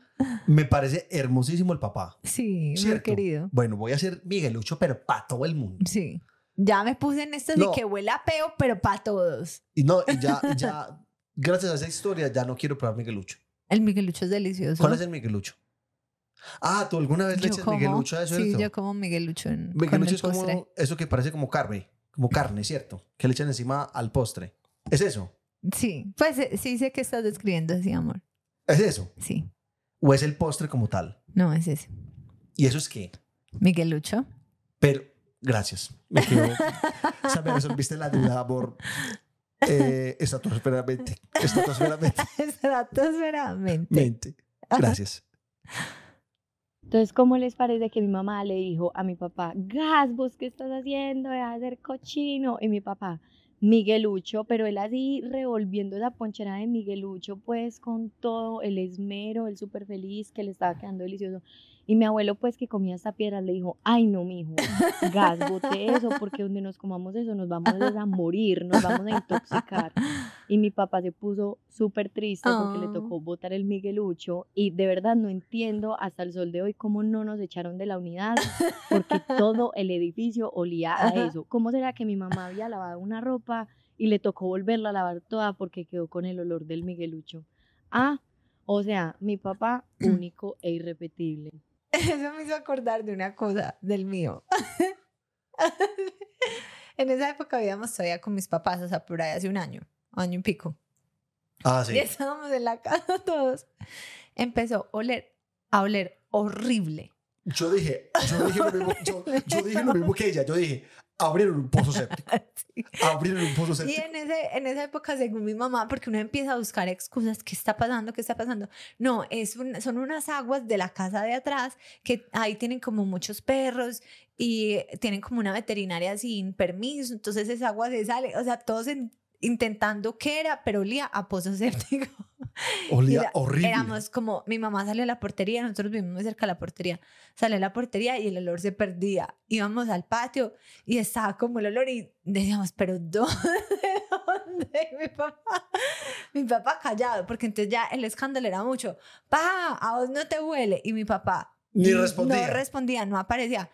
Me parece hermosísimo el papá. Sí, muy ¿cierto? querido. Bueno, voy a ser Miguelucho, pero para todo el mundo. Sí. Ya me puse en esto No. de que huele a peo, pero para todos. Y no, y ya, ya, gracias a esa historia, ya no quiero probar Miguelucho. El Miguelucho es delicioso. ¿Cuál es el Miguelucho? Ah, ¿tú alguna vez le echas como- Miguelucho a eso? Sí, yo como Miguelucho en, Miguelucho el es como postre. eso que parece como carne, como carne, ¿cierto? Que le echan encima al postre. ¿Es eso? Sí, pues eh, sí sé que estás describiendo así, amor. ¿Es eso? Sí, ¿O es el postre como tal? no es ese. ¿Y eso es qué? Miguelucho. Pero, gracias. Me quedo. *laughs* o sea, me resolviste la duda, amor. Eh, estratosferamente. Estratosferamente. *laughs* Estratosferamente. Mente. Gracias. *laughs* Entonces, ¿cómo les parece que mi mamá le dijo a mi papá, Gas, vos qué estás haciendo? Deja de ser cochino. Y mi papá, Miguelucho, pero él así revolviendo esa ponchera de Miguelucho, pues con todo el esmero, el súper feliz, que le estaba quedando delicioso. Y mi abuelo, pues que comía esta piedra, le dijo, ay no, mijo, gas, bote eso, porque donde nos comamos eso nos vamos a morir, nos vamos a intoxicar. Y mi papá se puso súper triste porque le Ah. tocó botar el Miguelucho y de verdad no entiendo hasta el sol de hoy cómo no nos echaron de la unidad porque todo el edificio olía a eso. ¿Cómo será que mi mamá había lavado una ropa y le tocó volverla a lavar toda porque quedó con el olor del Miguelucho? Ah, o sea, mi papá único e irrepetible. Eso me hizo acordar de una cosa del mío. *laughs* en esa época vivíamos todavía con mis papás, o sea, por ahí hace un año, año y pico. Ah, Y sí. estábamos en la casa *laughs* todos. Empezó a oler, a oler horrible. Yo dije, yo dije lo mismo, yo, yo dije lo mismo que ella. Yo dije, abrieron un pozo séptico. *laughs* Sí. Abrieron un pozo Y séptico. en, ese, en esa época, según mi mamá, porque uno empieza a buscar excusas, ¿qué está pasando? ¿Qué está pasando? No, es un- son unas aguas de la casa de atrás que ahí tienen como muchos perros y tienen como una veterinaria sin permiso, entonces esa agua se sale, o sea, todos en- intentando qué era, pero olía a pozo séptico. *laughs* Olía era- horrible. Éramos como, mi mamá salió a la portería, nosotros vivimos muy cerca de la portería, salió a la portería y el olor se perdía. Íbamos al patio y estaba como el olor y decíamos, pero ¿dónde? *laughs* ¿Dónde? Y mi papá, mi papá callado, porque entonces ya el escándalo era mucho. Pa, a vos no te huele. Y mi papá Ni respondía. no respondía, no aparecía.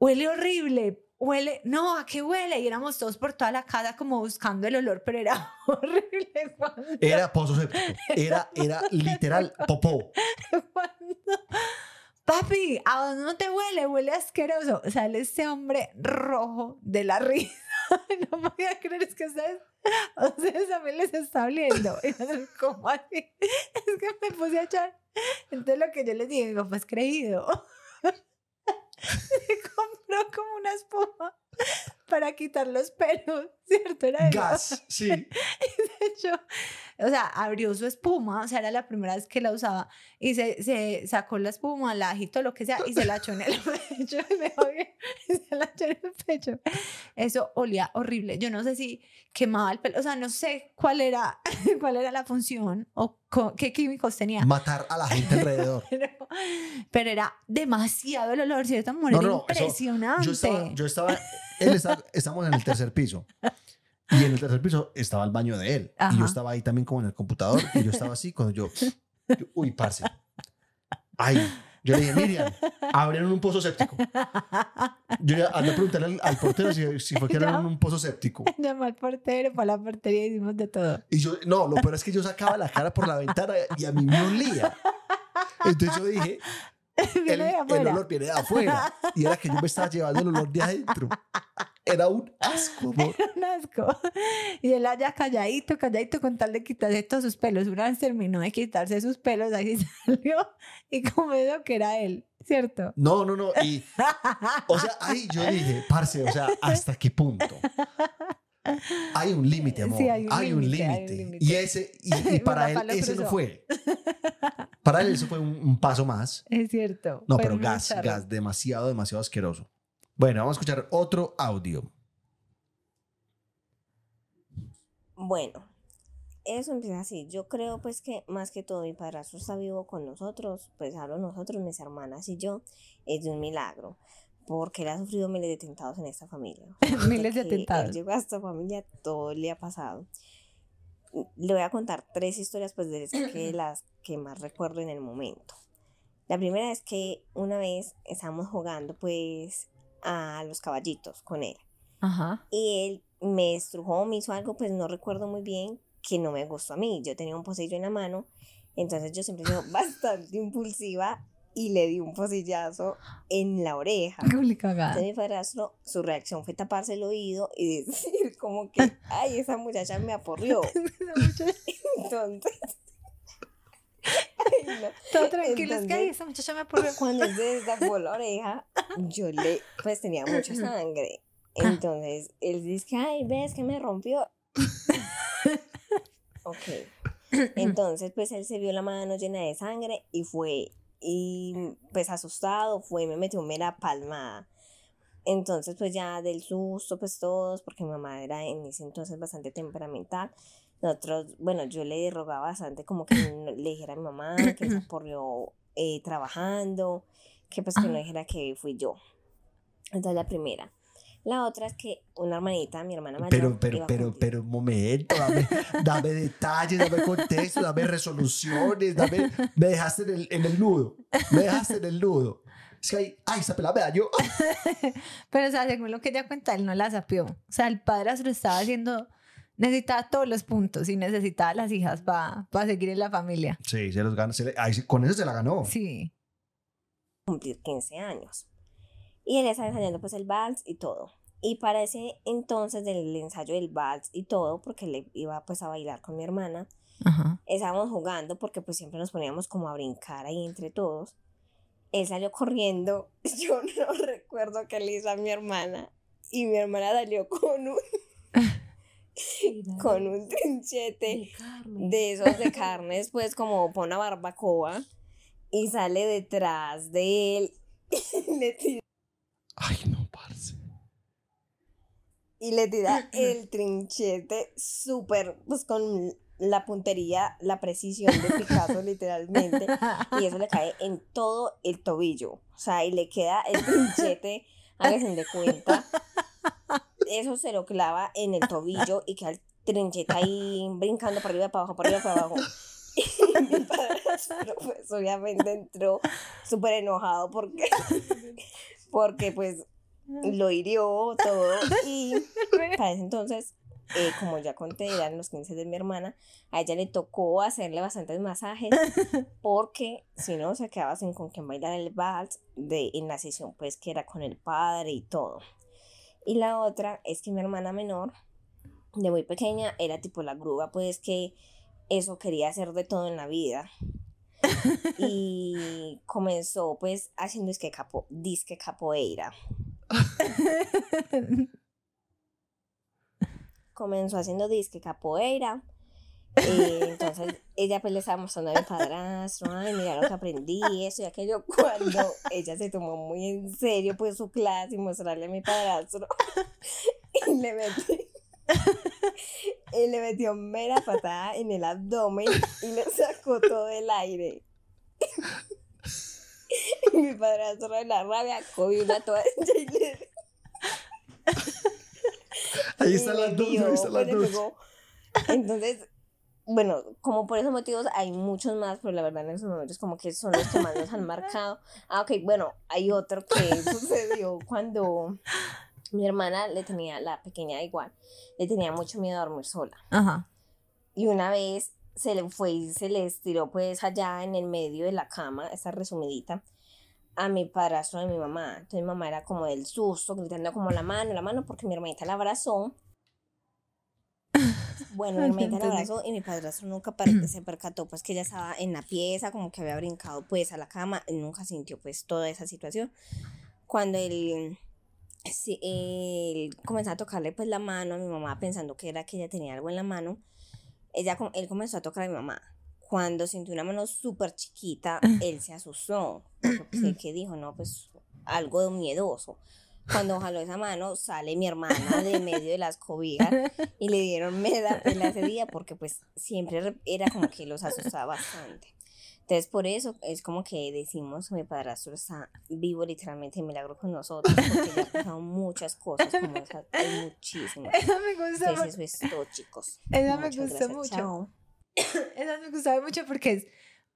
Huele horrible, huele, no, ¿a qué huele? Y éramos todos por toda la casa como buscando el olor, pero era *laughs* horrible cuando, Era pozo séptico. Era, *laughs* era literal popó. cuando, papi, ¿a vos no te huele? Huele asqueroso. Sale este hombre rojo de la risa. *laughs* No podía creer, es que ustedes, a ustedes también les está oliendo. Y nosotros, ¿cómo así? Es que me puse a echar. Entonces lo que yo les dije, mi papá es creído. *laughs* Se compró como una espuma para quitar los pelos, ¿cierto? Era. Gas, sí. *laughs* de hecho, o sea, abrió su espuma, o sea, era la primera vez que la usaba, y se, se sacó la espuma, la agitó, lo que sea, y se la echó en el *laughs* pecho, y me jodió, y se la echó en el pecho. Eso olía horrible. Yo no sé si quemaba el pelo, o sea, no sé cuál era, cuál era la función o co- qué químicos tenía. Matar a la gente alrededor. *laughs* Pero, pero era demasiado el olor, ¿cierto, amor? No, era no, eso- impresionante. Yo estaba, yo estaba, él estaba, estábamos en el tercer piso. Y en el tercer piso estaba el baño de él. Y Ajá. yo estaba ahí también como en el computador. Y yo estaba así cuando yo, yo, uy, parce. Ay, yo le dije, Miriam, abrieron un pozo séptico. Yo ya andé a preguntarle al, al portero si, si fue que abrieron un pozo séptico. Llamó al portero, para la portería hicimos de todo. Y yo, no, lo peor es que yo sacaba la cara por la ventana y a mí me olía. Entonces yo dije, *laughs* el, olor viene de afuera. *laughs* Y era que yo me estaba llevando el olor de adentro. Era un asco, amor. un asco. Y él allá calladito, calladito, con tal de quitarse todos sus pelos. Una vez terminó de quitarse sus pelos, ahí *laughs* salió y como eso que era él, ¿cierto? No, no, no. Y, o sea, ahí yo dije, parce, o sea, ¿hasta qué punto? Hay un límite, amor. Sí, hay un límite. Y ese, y, *laughs* para él ese no fue. Para él eso fue un, un paso más. Es cierto. No, pero gas, gas, demasiado, demasiado asqueroso. Bueno, vamos a escuchar otro audio. Bueno, eso empieza así. Yo creo pues que más que todo mi padrastro está vivo con nosotros, pues hablo nosotros, mis hermanas y yo, es de un milagro, porque él ha sufrido miles de atentados en esta familia. *laughs* Miles de atentados. Él llegó a esta familia, todo le ha pasado. le voy a contar tres historias, pues de esas que *clears throat* las que más recuerdo en el momento. La primera es que una vez estábamos jugando, pues, a los caballitos con él. Ajá. Y él me estrujó, me hizo algo, pues no recuerdo muy bien, que no me gustó a mí. Yo tenía un pocillo en la mano, entonces yo siempre he sido *laughs* bastante impulsiva y le di un pocillazo en la oreja. *laughs* Qué cagada. Entonces mi padrastro, su reacción fue taparse el oído y decir *laughs* como que, ay, esa muchacha me aporrió. *laughs* Entonces... ay, no. Todo tranquilo, es que ay, Entonces, esa muchacha me aporrió. cuando él se destapó la oreja, yo le, pues tenía mucha sangre. Entonces, él dice que, ay, ves que me rompió. ok. Entonces, pues él se vio la mano llena de sangre y fue, y pues asustado, fue y me metió mera palmada. Entonces, pues ya del susto, pues todos, porque mi mamá era en ese entonces bastante temperamental. Nosotros, bueno, yo le rogaba bastante como que le dijera a mi mamá que se *clears throat* aporrió eh, trabajando, que pues que no dijera que fui yo. Esa es la primera. La otra es que una hermanita, mi hermana mayor, Pero, pero, iba pero, pero, un momento, dame, dame detalles, dame contexto, dame resoluciones, dame, me dejaste en el, en el nudo, me dejaste en el nudo. Es que, ay, ay, esa pelada me dañó. *laughs* Pero, o sea, según lo que ella cuenta, él no la sapió. O sea, el padrastro estaba haciendo, necesitaba todos los puntos y necesitaba las hijas para seguir en la familia. Sí, se los ganó, se le- ay, sí, con eso se la ganó. Sí. cumplir 15 años. Y él estaba ensayando pues el vals y todo. Y para ese entonces del ensayo del vals y todo, porque le iba pues a bailar con mi hermana, Ajá. estábamos jugando porque pues siempre nos poníamos como a brincar ahí entre todos. Él salió corriendo, *laughs* yo no recuerdo qué le hizo a mi hermana y mi hermana salió con un, *laughs* con un trinchete de esos de carnes, pues como por una barbacoa y sale detrás de él *laughs* y le tira, Ay, no, parce. y le tira *clears throat* el trinchete súper, pues con la puntería, la precisión de Picasso *laughs* literalmente, y eso le cae en todo el tobillo, o sea, y le queda el trinchete, háganse de cuenta, eso se lo clava en el tobillo y queda el trinchete ahí brincando para arriba, para abajo, para arriba, para abajo. *laughs* Y mi padrastro, pues obviamente entró súper enojado porque, porque pues lo hirió todo y *laughs* para ese entonces, eh, como ya conté, eran los 15 de mi hermana, a ella le tocó hacerle bastantes masajes *laughs* porque si no se quedaba sin con quien bailar el vals de, en la sesión pues que era con el padre y todo. Y la otra es que mi hermana menor, de muy pequeña, era tipo la grúa, pues que eso quería hacer de todo en la vida. *laughs* Y comenzó pues haciendo disque, capo, disque capoeira. *laughs* comenzó haciendo disque capoeira. eh, entonces ella pues le estaba mostrando a mi padrastro, ay, mira lo que aprendí, eso y aquello, *laughs* cuando ella se tomó muy en serio pues su clase y mostrarle a mi padrastro y le metí *laughs* y le metió mera patada en el abdomen y le sacó todo el aire. *laughs* Y mi padrastro de la rabia cogió una toalla y le *laughs* Ahí están las dos, ahí están las dos. pegó. Entonces, bueno, como por esos motivos hay muchos más, pero la verdad en esos momentos como que son los que más nos han marcado. Ah, ok, bueno, hay otro que sucedió cuando mi hermana le tenía, la pequeña igual, le tenía mucho miedo a dormir sola. Ajá. Y una vez se le fue y se le estiró pues allá en el medio de la cama, esa resumidita, a mi padrastro de mi mamá. Entonces mi mamá era como del susto, gritando como la mano, la mano, porque mi hermanita la abrazó. Bueno, mi *laughs* hermanita la abrazó y mi padrastro nunca se percató pues que ella estaba en la pieza, como que había brincado pues a la cama, él nunca sintió pues toda esa situación. Cuando él, sí, él comenzó a tocarle pues la mano a mi mamá pensando que era que ella tenía algo en la mano, ella, él comenzó a tocar a mi mamá. Cuando sintió una mano súper chiquita, él se asustó. Porque que *clears throat* dijo, no, pues algo miedoso. Cuando jaló esa mano, sale mi hermana de medio de las cobijas y le dieron meda pela ese día porque pues siempre re- era como que los asustaba bastante. Entonces, por eso es como que decimos que mi padrastro está vivo literalmente de milagro con nosotros, porque le han pasado muchas cosas como esa, hay muchísimas. *laughs* Eso me gusta. Entonces, por- eso es todo, chicos. *laughs* Me Muchas gusta gracias, mucho. chao. *coughs* Eso me gustaba mucho porque es,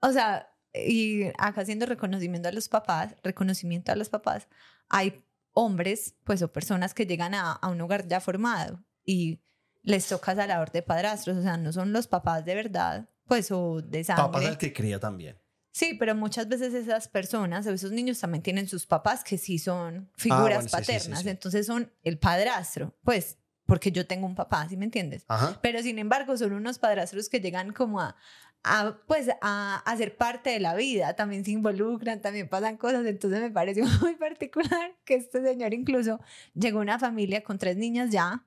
o sea, y acá haciendo reconocimiento a los papás, reconocimiento a los papás, hay hombres, pues, o personas que llegan a, a un hogar ya formado y les toca esa labor de padrastros, o sea, no son los papás de verdad, pues, o de Papá es sangre. el que cría también. Sí, pero muchas veces esas personas o esos niños también tienen sus papás que sí son figuras Ah, bueno, sí, sí, sí, paternas, sí. entonces son el padrastro, pues, porque yo tengo un papá, ¿sí me entiendes? Ajá. pero sin embargo son unos padrastros que llegan como a, a, pues a, a ser parte de la vida, también se involucran, también pasan cosas, entonces me pareció *laughs* muy particular que este señor incluso llegó a una familia con tres niñas ya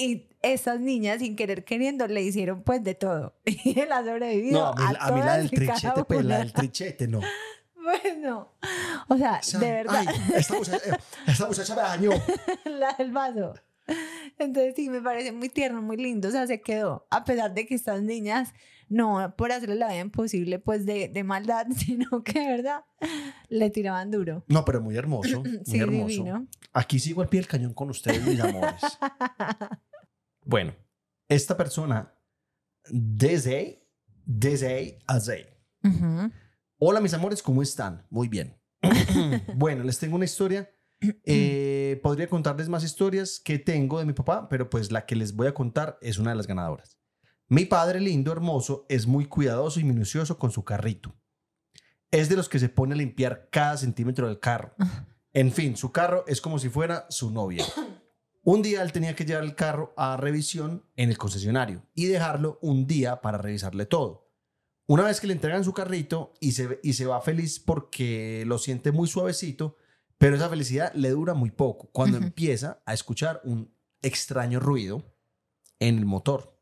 y esas niñas sin querer queriendo le hicieron pues de todo *laughs* y él ha sobrevivido No, a mí, a mí la del trichete, pues la del trichete, no. *laughs* bueno o sea O sea, de verdad Ay, esta muchacha, esta muchacha me dañó. *laughs* la del vaso. Entonces sí, me parece muy tierno, muy lindo, o sea, se quedó, a pesar de que estas niñas, no por hacerle la vida imposible, pues de, de maldad, sino que de verdad le tiraban duro. No, pero muy hermoso. *clears throat* Muy Sí, hermoso. divino. Aquí sigo al pie del cañón con ustedes, mis amores. Bueno, esta persona, desde, desde, desde. Ujú. Hola, mis amores, ¿cómo están? Muy bien. *coughs* bueno, les tengo una historia. Eh, podría contarles más historias que tengo de mi papá, pero pues la que les voy a contar es una de las ganadoras. Mi padre lindo, hermoso, es muy cuidadoso y minucioso con su carrito. Es de los que se pone a limpiar cada centímetro del carro. *coughs* En fin, su carro es como si fuera su novia. Un día él tenía que llevar el carro a revisión en el concesionario y dejarlo un día para revisarle todo. Una vez que le entregan su carrito y se, y se va feliz porque lo siente muy suavecito, pero esa felicidad le dura muy poco cuando empieza a escuchar un extraño ruido en el motor.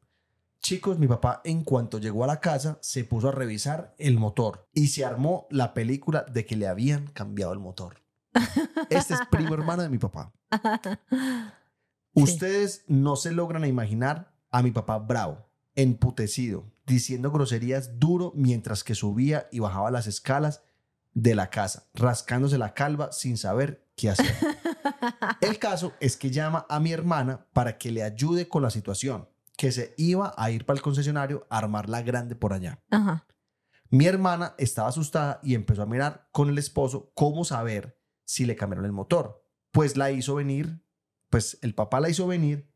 Chicos, mi papá en cuanto llegó a la casa se puso a revisar el motor y se armó la película de que le habían cambiado el motor. *laughs* Este es primo hermano de mi papá. *laughs* Ustedes no se logran imaginar a mi papá bravo, emputecido, diciendo groserías duro mientras que subía y bajaba las escalas de la casa, rascándose la calva sin saber qué hacer. *laughs* El caso es que llama a mi hermana para que le ayude con la situación, que se iba a ir para el concesionario a armar la grande por allá. Ajá. Mi hermana estaba asustada y empezó a mirar con el esposo cómo saber si le cambiaron el motor. Pues la hizo venir, pues el papá la hizo venir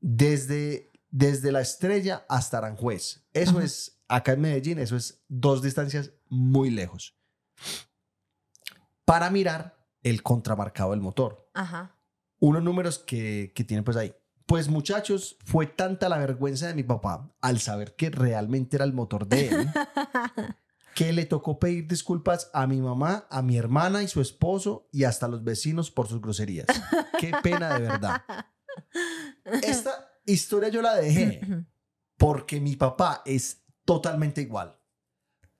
desde, desde la estrella hasta Aranjuez. Eso Ajá. es, acá en Medellín, eso es dos distancias muy lejos. Para mirar el contramarcado del motor Ajá. unos números que, que tiene pues ahí. Pues muchachos, fue tanta la vergüenza de mi papá al saber que realmente era el motor de él *laughs* que le tocó pedir disculpas a mi mamá, a mi hermana y su esposo y hasta a los vecinos por sus groserías. Qué pena de verdad. Esta historia yo la dejé porque mi papá es totalmente igual.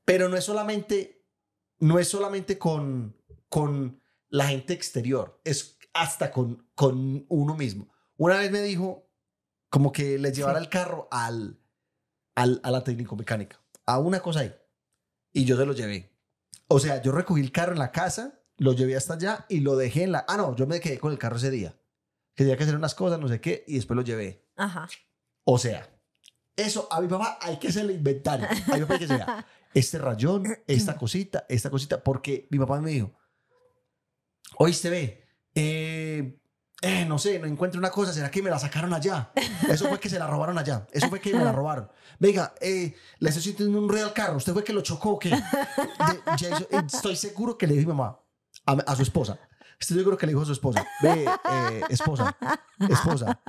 Pero no es solamente, no es solamente con, con la gente exterior, es hasta con, con uno mismo. Una vez me dijo como que le llevara el carro al, al, a la técnico mecánica, a una cosa ahí. Y yo se lo llevé. O sea, yo recogí el carro en la casa, lo llevé hasta allá y lo dejé en la... Ah, no, yo me quedé con el carro ese día. Que tenía que hacer unas cosas, no sé qué, y después lo llevé. Ajá. O sea, eso a mi papá hay que hacerle inventario. A mi papá hay que decir, *laughs* este rayón, esta cosita, esta cosita, porque mi papá me dijo, oíste, ve, eh, eh, no sé, no encuentro una cosa, ¿será que me la sacaron allá? Eso fue que se la robaron allá, eso fue que me la *laughs* robaron. Venga, eh, le estoy sintiendo un ruido al carro, ¿usted fue que lo chocó o qué? De- Jason, eh, estoy seguro que le dijo mi mamá a, a su esposa. Estoy seguro que le dijo a su esposa, ve, eh, esposa, esposa,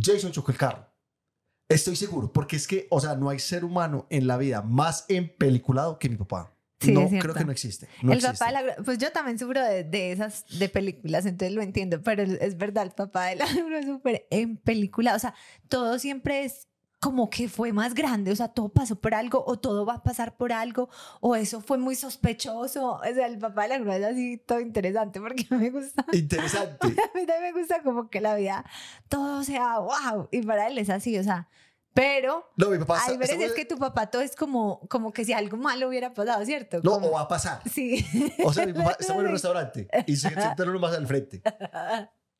Jason chocó el carro. Estoy seguro, porque es que, o sea, no hay ser humano en la vida más empeliculado que mi papá. Sí, no, creo que no existe. No el existe. papá de la pues yo también sufro de, de esas de películas, entonces lo entiendo, pero es- verdad, el papá de la *laughs* gru es súper en película, o sea, todo siempre es como que fue más grande, o sea, todo pasó por algo o todo va a pasar por algo o eso fue muy sospechoso, o sea, el papá de la gru es así todo interesante porque *laughs* me gusta, Interesante. *laughs* a mí también me gusta como que la vida todo sea wow y para él es así, o sea, Pero No, mi papá hay veces es que tu papá todo es como, como que si algo malo hubiera pasado, ¿cierto? No, Como- o va a pasar. Sí. O sea, mi papá está en un restaurante y se sienta uno más al frente.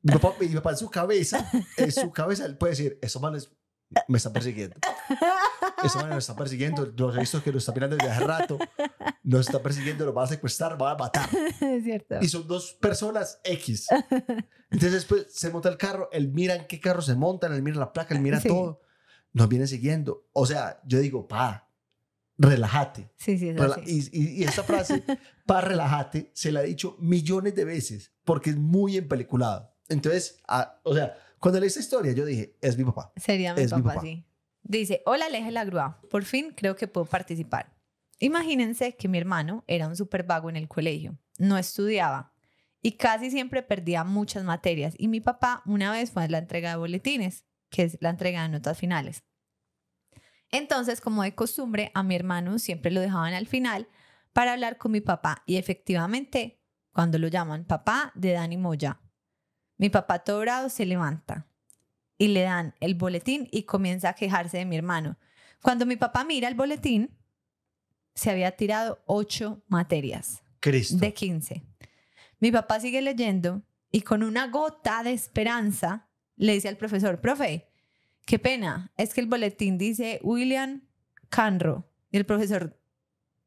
Mi papá, mi papá en su cabeza, en su cabeza, él puede decir, esos manes me están persiguiendo. Esos manes me están persiguiendo. Los he visto que los están mirando desde hace rato. Nos están persiguiendo, los van a secuestrar, van a matar. es *laughs* cierto. Y son dos personas X. Entonces después se monta el carro, él mira en qué carro se montan, él mira la placa, él mira Sí. todo. Nos viene siguiendo. O sea, yo digo, pa, relájate. Sí, sí, es Rela- así. y, y, y esa frase, pa, relájate, se la he dicho millones de veces porque es muy empeliculado. Entonces, a- o sea, cuando leí esta historia, yo dije, es mi papá. Sería mi Es mi papá, papá. sí. Dice, hola, Aleja la grúa. Por fin creo que puedo participar. Imagínense que mi hermano era un súper vago en el colegio. No estudiaba y casi siempre perdía muchas materias. Y mi papá una vez fue a la entrega de boletines, que es la entrega de notas finales. Entonces, como de costumbre, a mi hermano siempre lo dejaban al final para hablar con mi papá. Y efectivamente, cuando lo llaman papá de Dani Moya, mi papá todo bravo se levanta y le dan el boletín y comienza a quejarse de mi hermano. Cuando mi papá mira el boletín, se había tirado ocho materias Cristo. de 15. Mi papá sigue leyendo y con una gota de esperanza le dice al profesor, profe, qué pena, es que el boletín dice William Canro. Y el profesor,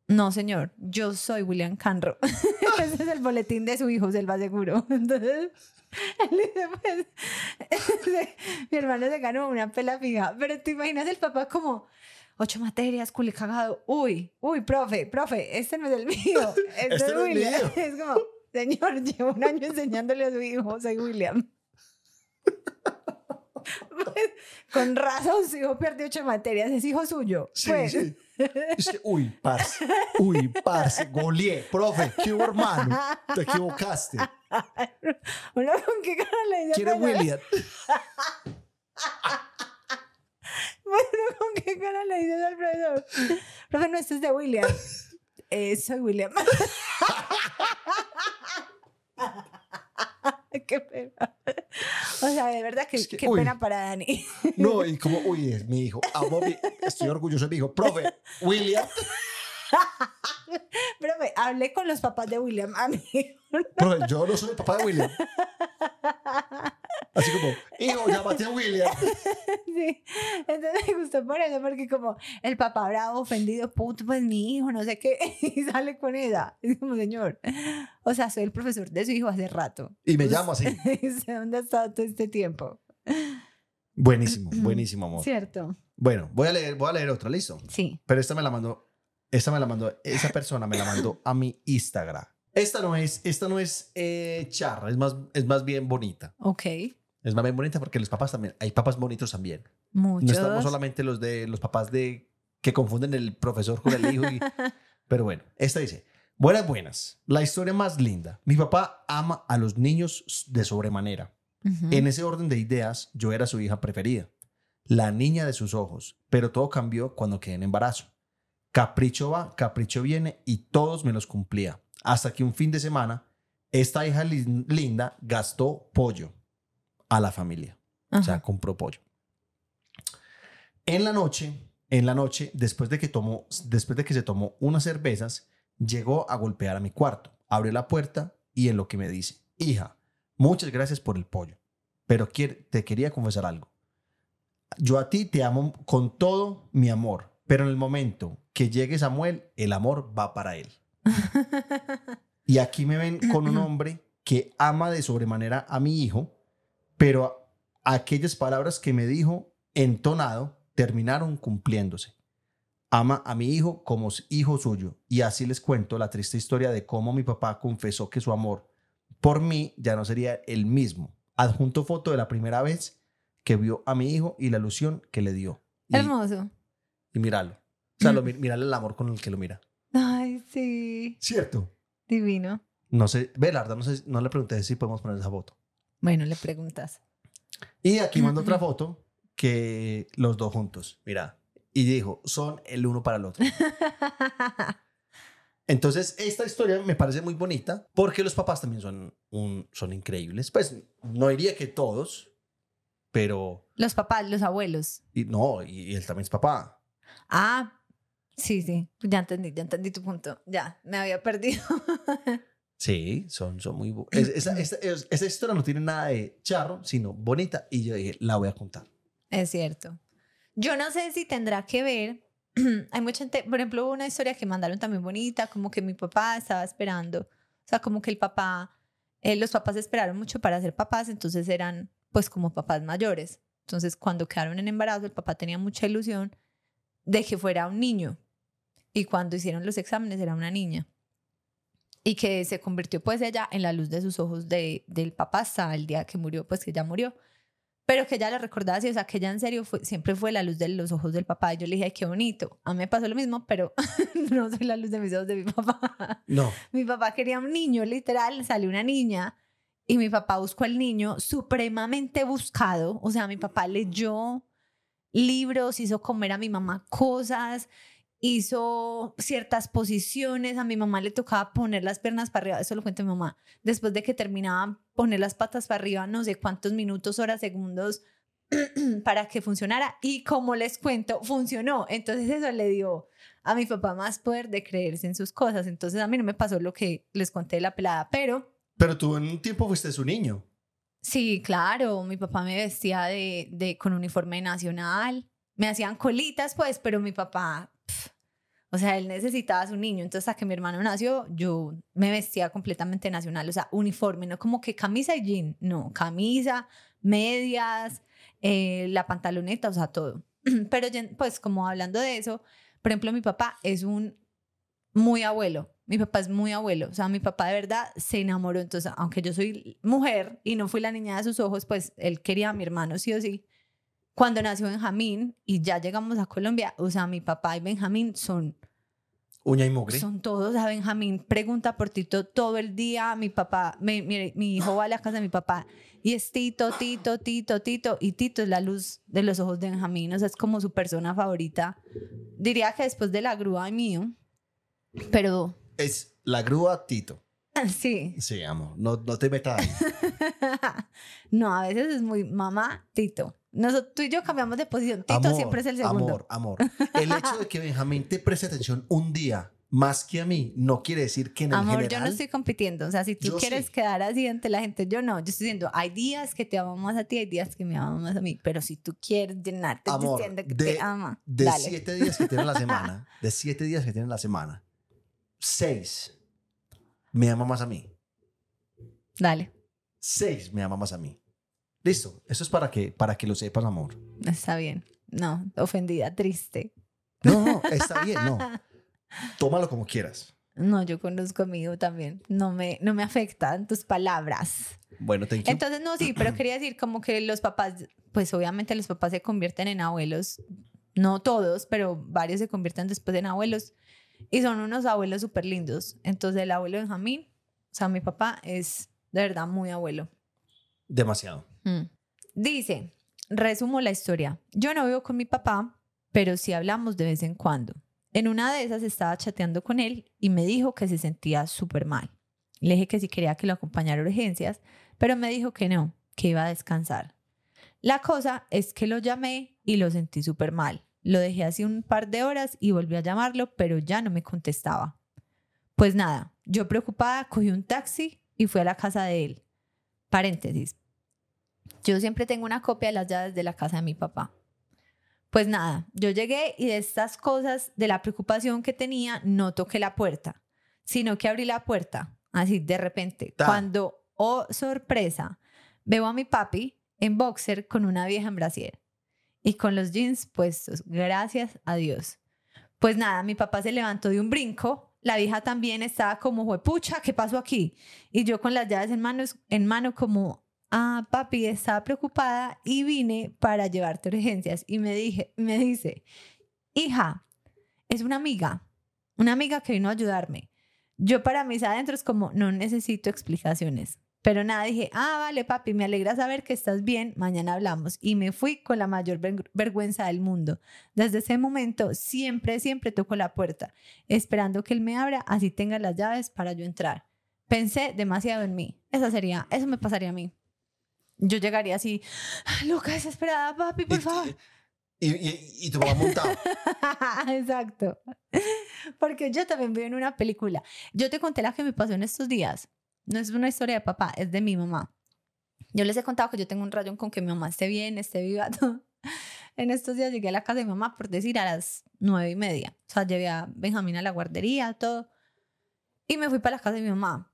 no señor, yo soy William Canro. *laughs* Ese es el boletín de su hijo, se lo aseguro. *laughs* Entonces, él dice, pues, *laughs* mi hermano se ganó una pela fija, pero te imaginas el papá como... Ocho materias, culi cagado. Uy, uy, profe, profe, este no es el mío. Este, Este es no es William. mío. Es como, señor, llevo un año enseñándole a su hijo, soy William. Pues, *laughs* con razón, su hijo perdió ocho materias, es hijo suyo. Sí, pues. sí. Es que, uy, parce, *laughs* uy, parce, goleé. Profe, ¿qué hermano? Te equivocaste. *laughs* Uno con qué cara le dice. ¿Quién es al profesor? William? Bueno, con qué cara le dices al profesor. Profe, no, esto es de William. Eh, soy William. *laughs* qué pena. O sea, de verdad que Es que, qué uy. pena para Dani. No, y como, uy, es mi hijo. Amo mi- estoy orgulloso de mi hijo. Profe, William. *laughs* Profe, hablé con los papás de William. A mí. Profe, yo no soy el papá de William. Así como, hijo, llámate a William. *laughs* Sí, entonces me gustó por eso, porque como el papá bravo, ofendido, puto, pues mi hijo, no sé qué, *laughs* y sale con ella. Es como, señor, o sea, soy el profesor de su hijo hace rato. Y me llamo así. ¿Dónde ha estado todo este tiempo? Buenísimo, *clears throat* buenísimo, amor. ¿Cierto? Bueno, voy a leer, voy a leer otra, listo. Sí. Pero esta me la mandó, esta me la mandó, esa persona me la mandó a mi Instagram. Esta no es, esta no es eh, charra, es más, es más bien bonita. Ok. Es más bien bonita porque los papás también, hay papás bonitos también. Muchos. No estamos solamente los de los papás de que confunden el profesor con el hijo. y- *laughs* pero bueno, esta dice, buenas, buenas. La historia más linda. Mi papá ama a los niños de sobremanera. En ese orden de ideas, yo era su hija preferida, la niña de sus ojos, pero todo cambió cuando quedé en embarazo. Capricho va, capricho viene y todos me los cumplía. Hasta que un fin de semana, esta hija lin- linda gastó pollo a la familia. O sea, Ajá. compró pollo. En la noche, en la noche, después de que tomó, después de que se tomó unas cervezas, llegó a golpear a mi cuarto. Abrió la puerta y en lo que me dice, hija, muchas gracias por el pollo, pero te quería confesar algo. Yo a ti te amo con todo mi amor, pero en el momento que llegue Samuel, el amor va para él. Y aquí me ven con un hombre que ama de sobremanera a mi hijo, pero aquellas palabras que me dijo entonado terminaron cumpliéndose. Ama a mi hijo como hijo suyo. Y así les cuento la triste historia de cómo mi papá confesó que su amor por mí ya no sería el mismo. Adjunto foto de la primera vez que vio a mi hijo y la ilusión que le dio. Y, Hermoso. Y míralo. O sea, lo, *laughs* el amor con el que lo mira. Ay, sí. ¿Cierto? Divino. No sé, ve, la verdad, no, sé, no le pregunté si podemos poner esa foto. Bueno, le preguntas. Y aquí mando otra foto que los dos juntos, mira. Y dijo, son el uno para el otro. *laughs* Entonces, esta historia me parece muy bonita porque los papás también son, un, son increíbles. Pues no diría que todos, pero... Los papás, los abuelos. Y, no, y, y él también es papá. Ah, sí, sí. Ya entendí, ya entendí tu punto. Ya, me había perdido. *laughs* Sí, son, son muy... es- esa, esa- es- esa historia no tiene nada de charro, sino bonita. Y yo dije, la voy a contar. Es cierto. Yo no sé si tendrá que ver. *clears throat* Hay mucha gente, por ejemplo, una historia que mandaron también bonita, como que mi papá estaba esperando. O sea, como que el papá, eh, los papás esperaron mucho para ser papás, entonces eran pues como papás mayores. Entonces, cuando quedaron en embarazo, el papá tenía mucha ilusión de que fuera un niño. Y cuando hicieron los exámenes, era una niña. Y que se convirtió pues ella en la luz de sus ojos de, del papá hasta el día que murió, pues que ya murió pero que ella la recordaba así, o sea, que ella en serio fue, siempre fue la luz de los ojos del papá. Y yo le dije, ay, qué bonito. A mí me pasó lo mismo, pero *laughs* no soy la luz de mis ojos de mi papá. No. *laughs* mi papá quería un niño, literal, salió una niña y mi papá buscó al niño supremamente buscado. O sea, mi papá leyó libros, hizo comer a mi mamá cosas, hizo ciertas posiciones, a mi mamá le tocaba poner las piernas para arriba, eso lo cuenta mi mamá, después de que terminaba poner las patas para arriba, no sé cuántos minutos, horas, segundos *clears throat* para que funcionara y como les cuento, funcionó. Entonces eso le dio a mi papá más poder de creerse en sus cosas. Entonces a mí no me pasó lo que les conté de la pelada, pero Pero tú en un tiempo fuiste su niño. Sí, claro, mi papá me vestía de, de, con uniforme nacional, me hacían colitas pues, pero mi papá, o sea, él necesitaba a su niño, entonces hasta que mi hermano nació, yo me vestía completamente nacional, o sea, uniforme, no como que camisa y jean, no, camisa, medias, eh, la pantaloneta, o sea, todo. *clears throat* Pero pues como hablando de eso, por ejemplo, mi papá es un muy abuelo. Mi papá es muy abuelo, o sea, mi papá de verdad se enamoró. Entonces, aunque yo soy mujer y no fui la niña de sus ojos, pues él quería a mi hermano sí o sí. Cuando nació Benjamín y ya llegamos a Colombia, o sea, mi papá y Benjamín son, Uña y mugre. son todos. O sea, Benjamín pregunta por Tito todo el día. Mi papá, mi, mi, mi hijo va a la casa de mi papá y es Tito, Tito, Tito, Tito. Y Tito es la luz de los ojos de Benjamín, o sea, es como su persona favorita. Diría que después de la grúa mío, pero Es la grúa Tito. sí. Sí, amor. No, no te metas ahí. *laughs* no, a veces es muy mamá, Tito. Nosotros, tú y yo cambiamos de posición. Tito Amor, siempre es el segundo. Amor, amor. El hecho de que Benjamín te preste atención un día más que a mí no quiere decir que en el Amor, yo general... no estoy compitiendo. O sea, si tú Yo quieres sí. quedar así ante la gente, yo no. Yo estoy diciendo, hay días que te amo más a ti, hay días que me amo más a mí. Pero si tú quieres llenarte Amor, diciendo que de- te ama, De dale. siete días que tiene la *laughs* semana, de siete días que tiene la semana, seis me ama más a mí. Dale. Seis me ama más a mí. Listo. Eso es para que, para que lo sepas, amor. Está bien. No, ofendida, triste. No, no, está bien, no. Tómalo como quieras. No, yo conozco a mi hijo también. No me, no me afectan tus palabras. Bueno, thank you. Entonces, no, sí, pero quería decir como que los papás, pues obviamente los papás se convierten en abuelos, no todos, pero varios se convierten después en abuelos y son unos abuelos súper lindos. Entonces, el abuelo Benjamín, o sea, mi papá es de verdad muy abuelo. Demasiado. Mm. Dice, resumo la historia. Yo no vivo con mi papá, pero sí hablamos de vez en cuando. En una de esas estaba chateando con él y me dijo que se sentía súper mal. Le dije que si quería que lo acompañara a urgencias, pero me dijo que no, que iba a descansar. La cosa es que lo llamé y lo sentí súper mal. Lo dejé hace un par de horas y volví a llamarlo, pero ya no me contestaba. Pues nada, yo preocupada cogí un taxi y fui a la casa de él. Paréntesis. Yo siempre tengo una copia de las llaves de la casa de mi papá. Pues nada, yo llegué y de estas cosas, de la preocupación que tenía, no toqué la puerta, sino que abrí la puerta, así de repente. Ta. Cuando, oh sorpresa, veo a mi papi en boxer con una vieja en brasier y con los jeans puestos, gracias a Dios. Pues nada, mi papá se levantó de un brinco, la vieja también estaba como, juepucha, ¿qué pasó aquí? Y yo con las llaves en, manos, en mano como, ah, papi, estaba preocupada y vine para llevarte urgencias. Y me, dije, me dice, hija, es una amiga, una amiga que vino a ayudarme. Yo para mis adentros como, no necesito explicaciones. Pero nada, dije, ah, vale, papi, me alegra saber que estás bien, mañana hablamos. Y me fui con la mayor ver- vergüenza del mundo. Desde ese momento, siempre, siempre toco la puerta, esperando que él me abra, así tenga las llaves para yo entrar. Pensé demasiado en mí. Esa sería, eso me pasaría a mí. yo llegaría así, loca, desesperada, papi, por favor. Y, y, y tu montado. *laughs* Exacto. Porque yo también vivo en una película. Yo te conté la que me pasó en estos días. No es una historia de papá, es de mi mamá. Yo les he contado que yo tengo un rayón con que mi mamá esté bien, esté viva. *laughs* todo. En estos días llegué a la casa de mi mamá, por decir, a las nueve y media. O sea, llevé a Benjamín a la guardería, todo. Y me fui para la casa de mi mamá.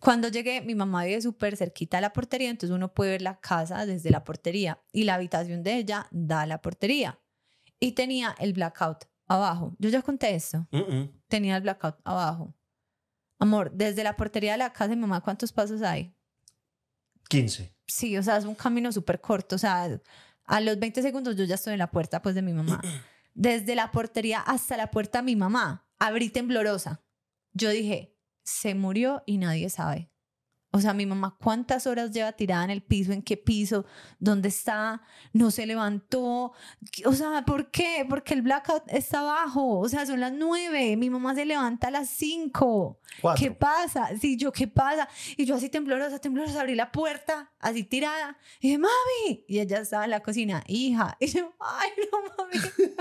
Cuando llegué, mi mamá vive súper cerquita a la portería, entonces uno puede ver la casa desde la portería y la habitación de ella da a la portería. Y tenía el blackout abajo. Yo ya conté esto. Mm. Tenía el blackout abajo. Amor, desde la portería de la casa de mi mamá, ¿cuántos pasos hay? 15. Sí, o sea, es un camino súper corto. O sea, a los 20 segundos yo ya estoy en la puerta, pues, de mi mamá. *clears throat* Desde la portería hasta la puerta de mi mamá, abrí temblorosa. Yo dije, se murió y nadie sabe. O sea, mi mamá, ¿cuántas horas lleva tirada en el piso? ¿En qué piso? ¿Dónde está? ¿No se levantó? ¿Qué- O sea, ¿por qué? Porque el blackout está abajo. O sea, son las nueve. Mi mamá se levanta a las cinco. Cuatro. ¿Qué pasa? Sí, yo, ¿qué pasa? Y yo así temblorosa, temblorosa, abrí la puerta, así tirada. Y dije, mami. Y ella estaba en la cocina, hija. Y yo, ay, no, mami,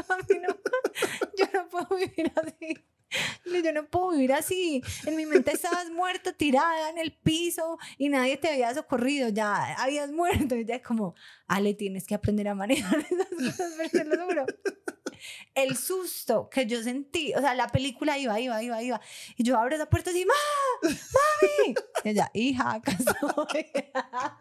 mami, no. *laughs* Yo no puedo vivir así. Yo no puedo vivir así. En mi mente estabas muerta, tirada en el piso y nadie te había socorrido. Ya habías muerto. Y ya como, Ale, tienes que aprender a manejar *laughs* esas cosas, te lo juro. El susto que yo sentí, o sea, la película iba, iba, iba, iba. Y yo abro esa puerta así, ¡Ma! ¡Mami! Y ella, hija, acá *laughs*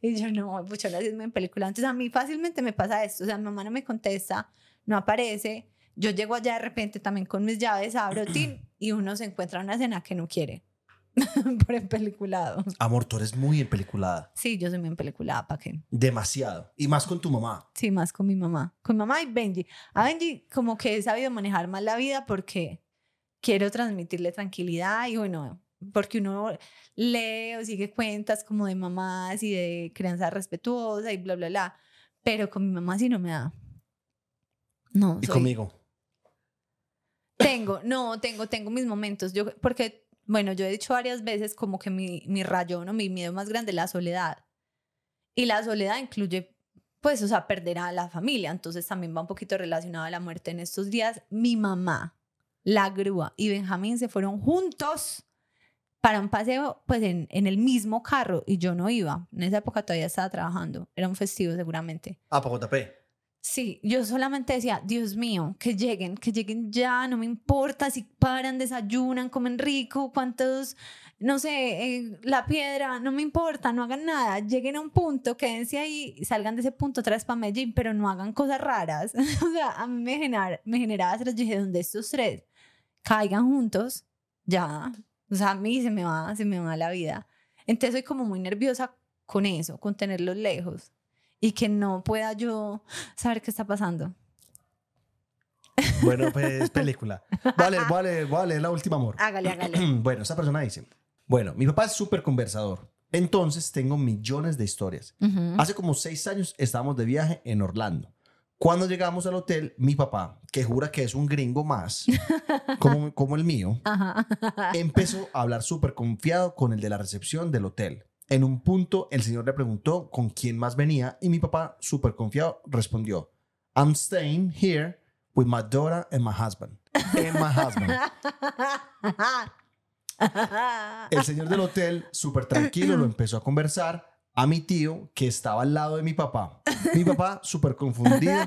y yo, no, pucha, la en película. Entonces, a mí fácilmente me pasa esto. O sea, mi mamá no me contesta, no aparece. Yo llego allá de repente también con mis llaves, abro tin *clears throat* y uno se encuentra una escena que no quiere. *laughs* Por empeliculado. Amor, tú eres muy empeliculada. Sí, yo soy muy empeliculada, ¿para qué? Demasiado. Y más con tu mamá. Sí, más con mi mamá. Con mi mamá y Benji. A Benji como que he sabido manejar más la vida porque quiero transmitirle tranquilidad y bueno, porque uno lee o sigue cuentas como de mamás y de crianza respetuosa y bla, bla, bla. Pero con mi mamá sí no me da. No, Y soy- conmigo. Tengo, no, tengo, tengo mis momentos. Yo, porque, bueno, yo he dicho varias veces como que mi, mi rayón o mi miedo más grande es la soledad. Y la soledad incluye, pues, o sea, perder a la familia. Entonces también va un poquito relacionado a la muerte. En estos días, mi mamá, la grúa y Benjamín se fueron juntos para un paseo, pues, en, el mismo carro. Y yo no iba. En esa época todavía estaba trabajando. Era un festivo seguramente. Ah, para JP. Sí, yo solamente decía, Dios mío, que lleguen, que lleguen ya, no me importa si paran, desayunan, comen rico, cuántos, no sé, eh, la piedra, no me importa, no hagan nada, lleguen a un punto, quédense ahí, salgan de ese punto otra para Medellín, pero no hagan cosas raras. *laughs* o sea, a mí me, genera, me generaba estrés, yo dije, donde estos tres caigan juntos, ya, o sea, a mí se me va, se me va la vida. Entonces soy como muy nerviosa con eso, con tenerlos lejos y que no pueda yo saber qué está pasando. *laughs* Bueno, pues película. Vale, vale, vale, la última amor. Hágale, hágale. *clears throat* bueno, esta persona dice, bueno, mi papá es súper conversador. Entonces tengo millones de historias. Ujú. Hace como seis años estábamos de viaje en Orlando. Cuando llegamos al hotel, mi papá, que jura que es un gringo más, *laughs* como, como el mío, Ajá. empezó a hablar súper confiado con el de la recepción del hotel. En un punto, el señor le preguntó con quién más venía y mi papá, súper confiado, respondió, I'm staying here with my daughter and my husband. And my husband. El señor del hotel, súper tranquilo, lo empezó a conversar a mi tío que estaba al lado de mi papá. Mi papá, súper confundido,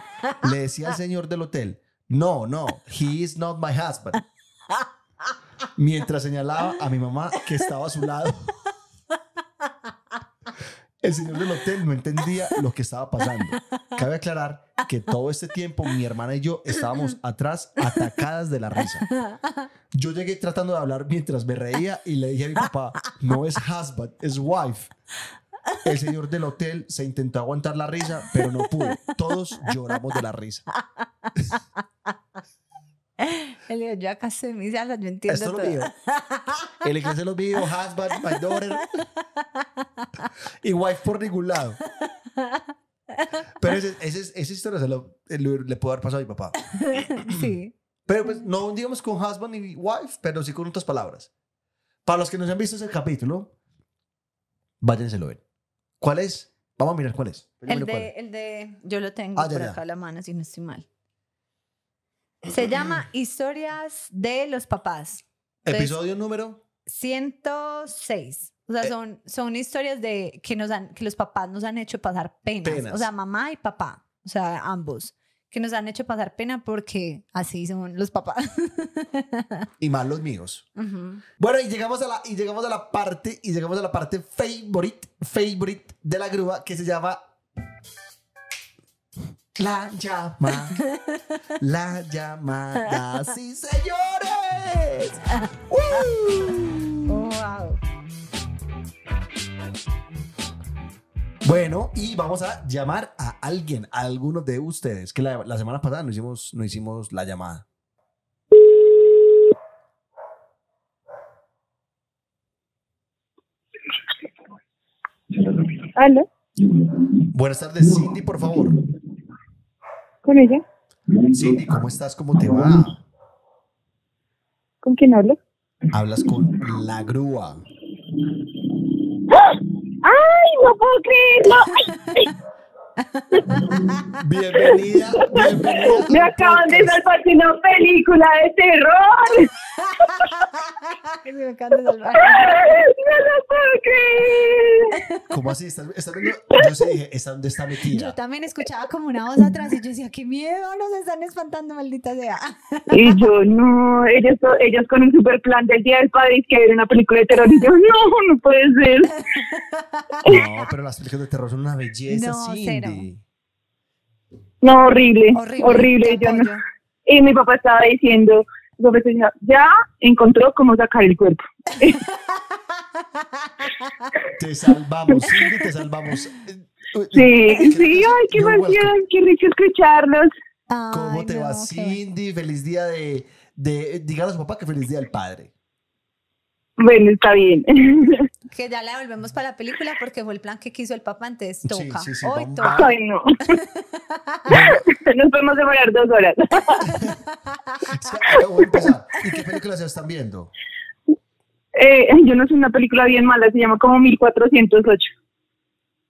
le decía al señor del hotel, no, no, he is not my husband. Mientras señalaba a mi mamá que estaba a su lado. El señor del hotel no entendía lo que estaba pasando. Cabe aclarar que todo este tiempo mi hermana y yo estábamos atrás atacadas de la risa. Yo llegué tratando de hablar mientras me reía y le dije a mi papá, no es husband, es wife. El señor del hotel se intentó aguantar la risa, pero no pudo. Todos lloramos de la risa. Él dijo, yo acá en mi salsa, yo entiendo Esto es lo todo. mío. El inglés se los mío, husband, my daughter. Y wife por ningún lado. Pero ese, ese- esa historia se lo- le, le puedo haber pasado a mi papá. *laughs* sí. Pero pues no digamos con husband y wife, pero sí con otras palabras. Para los que no se han visto ese capítulo, váyanselo a ver. ¿Cuál es? Vamos a mirar cuál es. El cuál de, es. el de, yo lo tengo Ah, ya, por ya. acá a la mano, si no estoy mal. Se llama Historias de los papás. Entonces, Episodio número. 106. O sea, Eh. son, son historias de que, nos han, que los papás nos han hecho pasar penas. Penas. O sea, mamá y papá. O sea, ambos. Que nos han hecho pasar pena porque así son los papás. Y más los míos. Bueno, y llegamos a la, y llegamos a la parte, y llegamos a la parte favorite, favorite de la grúa que se llama La llamada. La llamada. ¡Sí, señores! *laughs* ¡Uh! Wow. Bueno, y vamos a llamar a alguien, a algunos de ustedes, que la, la semana pasada no hicimos, no hicimos la llamada. ¿Aló? Buenas tardes, Cindy, por favor. ¿Con ella? Cindy, ¿cómo estás? ¿Cómo te va? ¿Con quién hablo? Hablas con la grúa. ¡Ay, no puedo creerlo! ¡Ay, ay! Bienvenida, bienvenida. Me acaban de salvar de una película de terror. *laughs* Me encanta salvar. ¡No lo puedo creer! ¿Cómo así? ¿Estás, estás viendo? Yo sí dije, ¿esta dónde está Yo metida? también escuchaba como una voz atrás y yo decía, qué miedo, nos están espantando, maldita sea. Y yo, no, ellos, ellos con un super plan del Día del Padre y que era una película de terror. Y yo, no, no puede ser. No, pero las películas de terror son una belleza, No, cero. No, horrible, Horrible. horrible. Yo no-. Y mi papá estaba diciendo, decía, ya encontró cómo sacar el cuerpo. *laughs* Te salvamos, Cindy, te salvamos. Sí, sí, ay, qué emoción, qué rico escucharlos. ¿Cómo Ay, te va, no, bueno. Cindy? Feliz día de, de dígale a su papá que feliz día del padre. Bueno, está bien. *laughs* Que ya la volvemos para la película porque fue el plan que quiso el papá antes. Sí, Toca. sí, sí, Hoy vamos- toca. Ay, no. *laughs* Nos podemos demorar dos horas. *laughs* ¿Y qué películas se están viendo? Eh, yo no sé una película bien mala, se llama como 1408.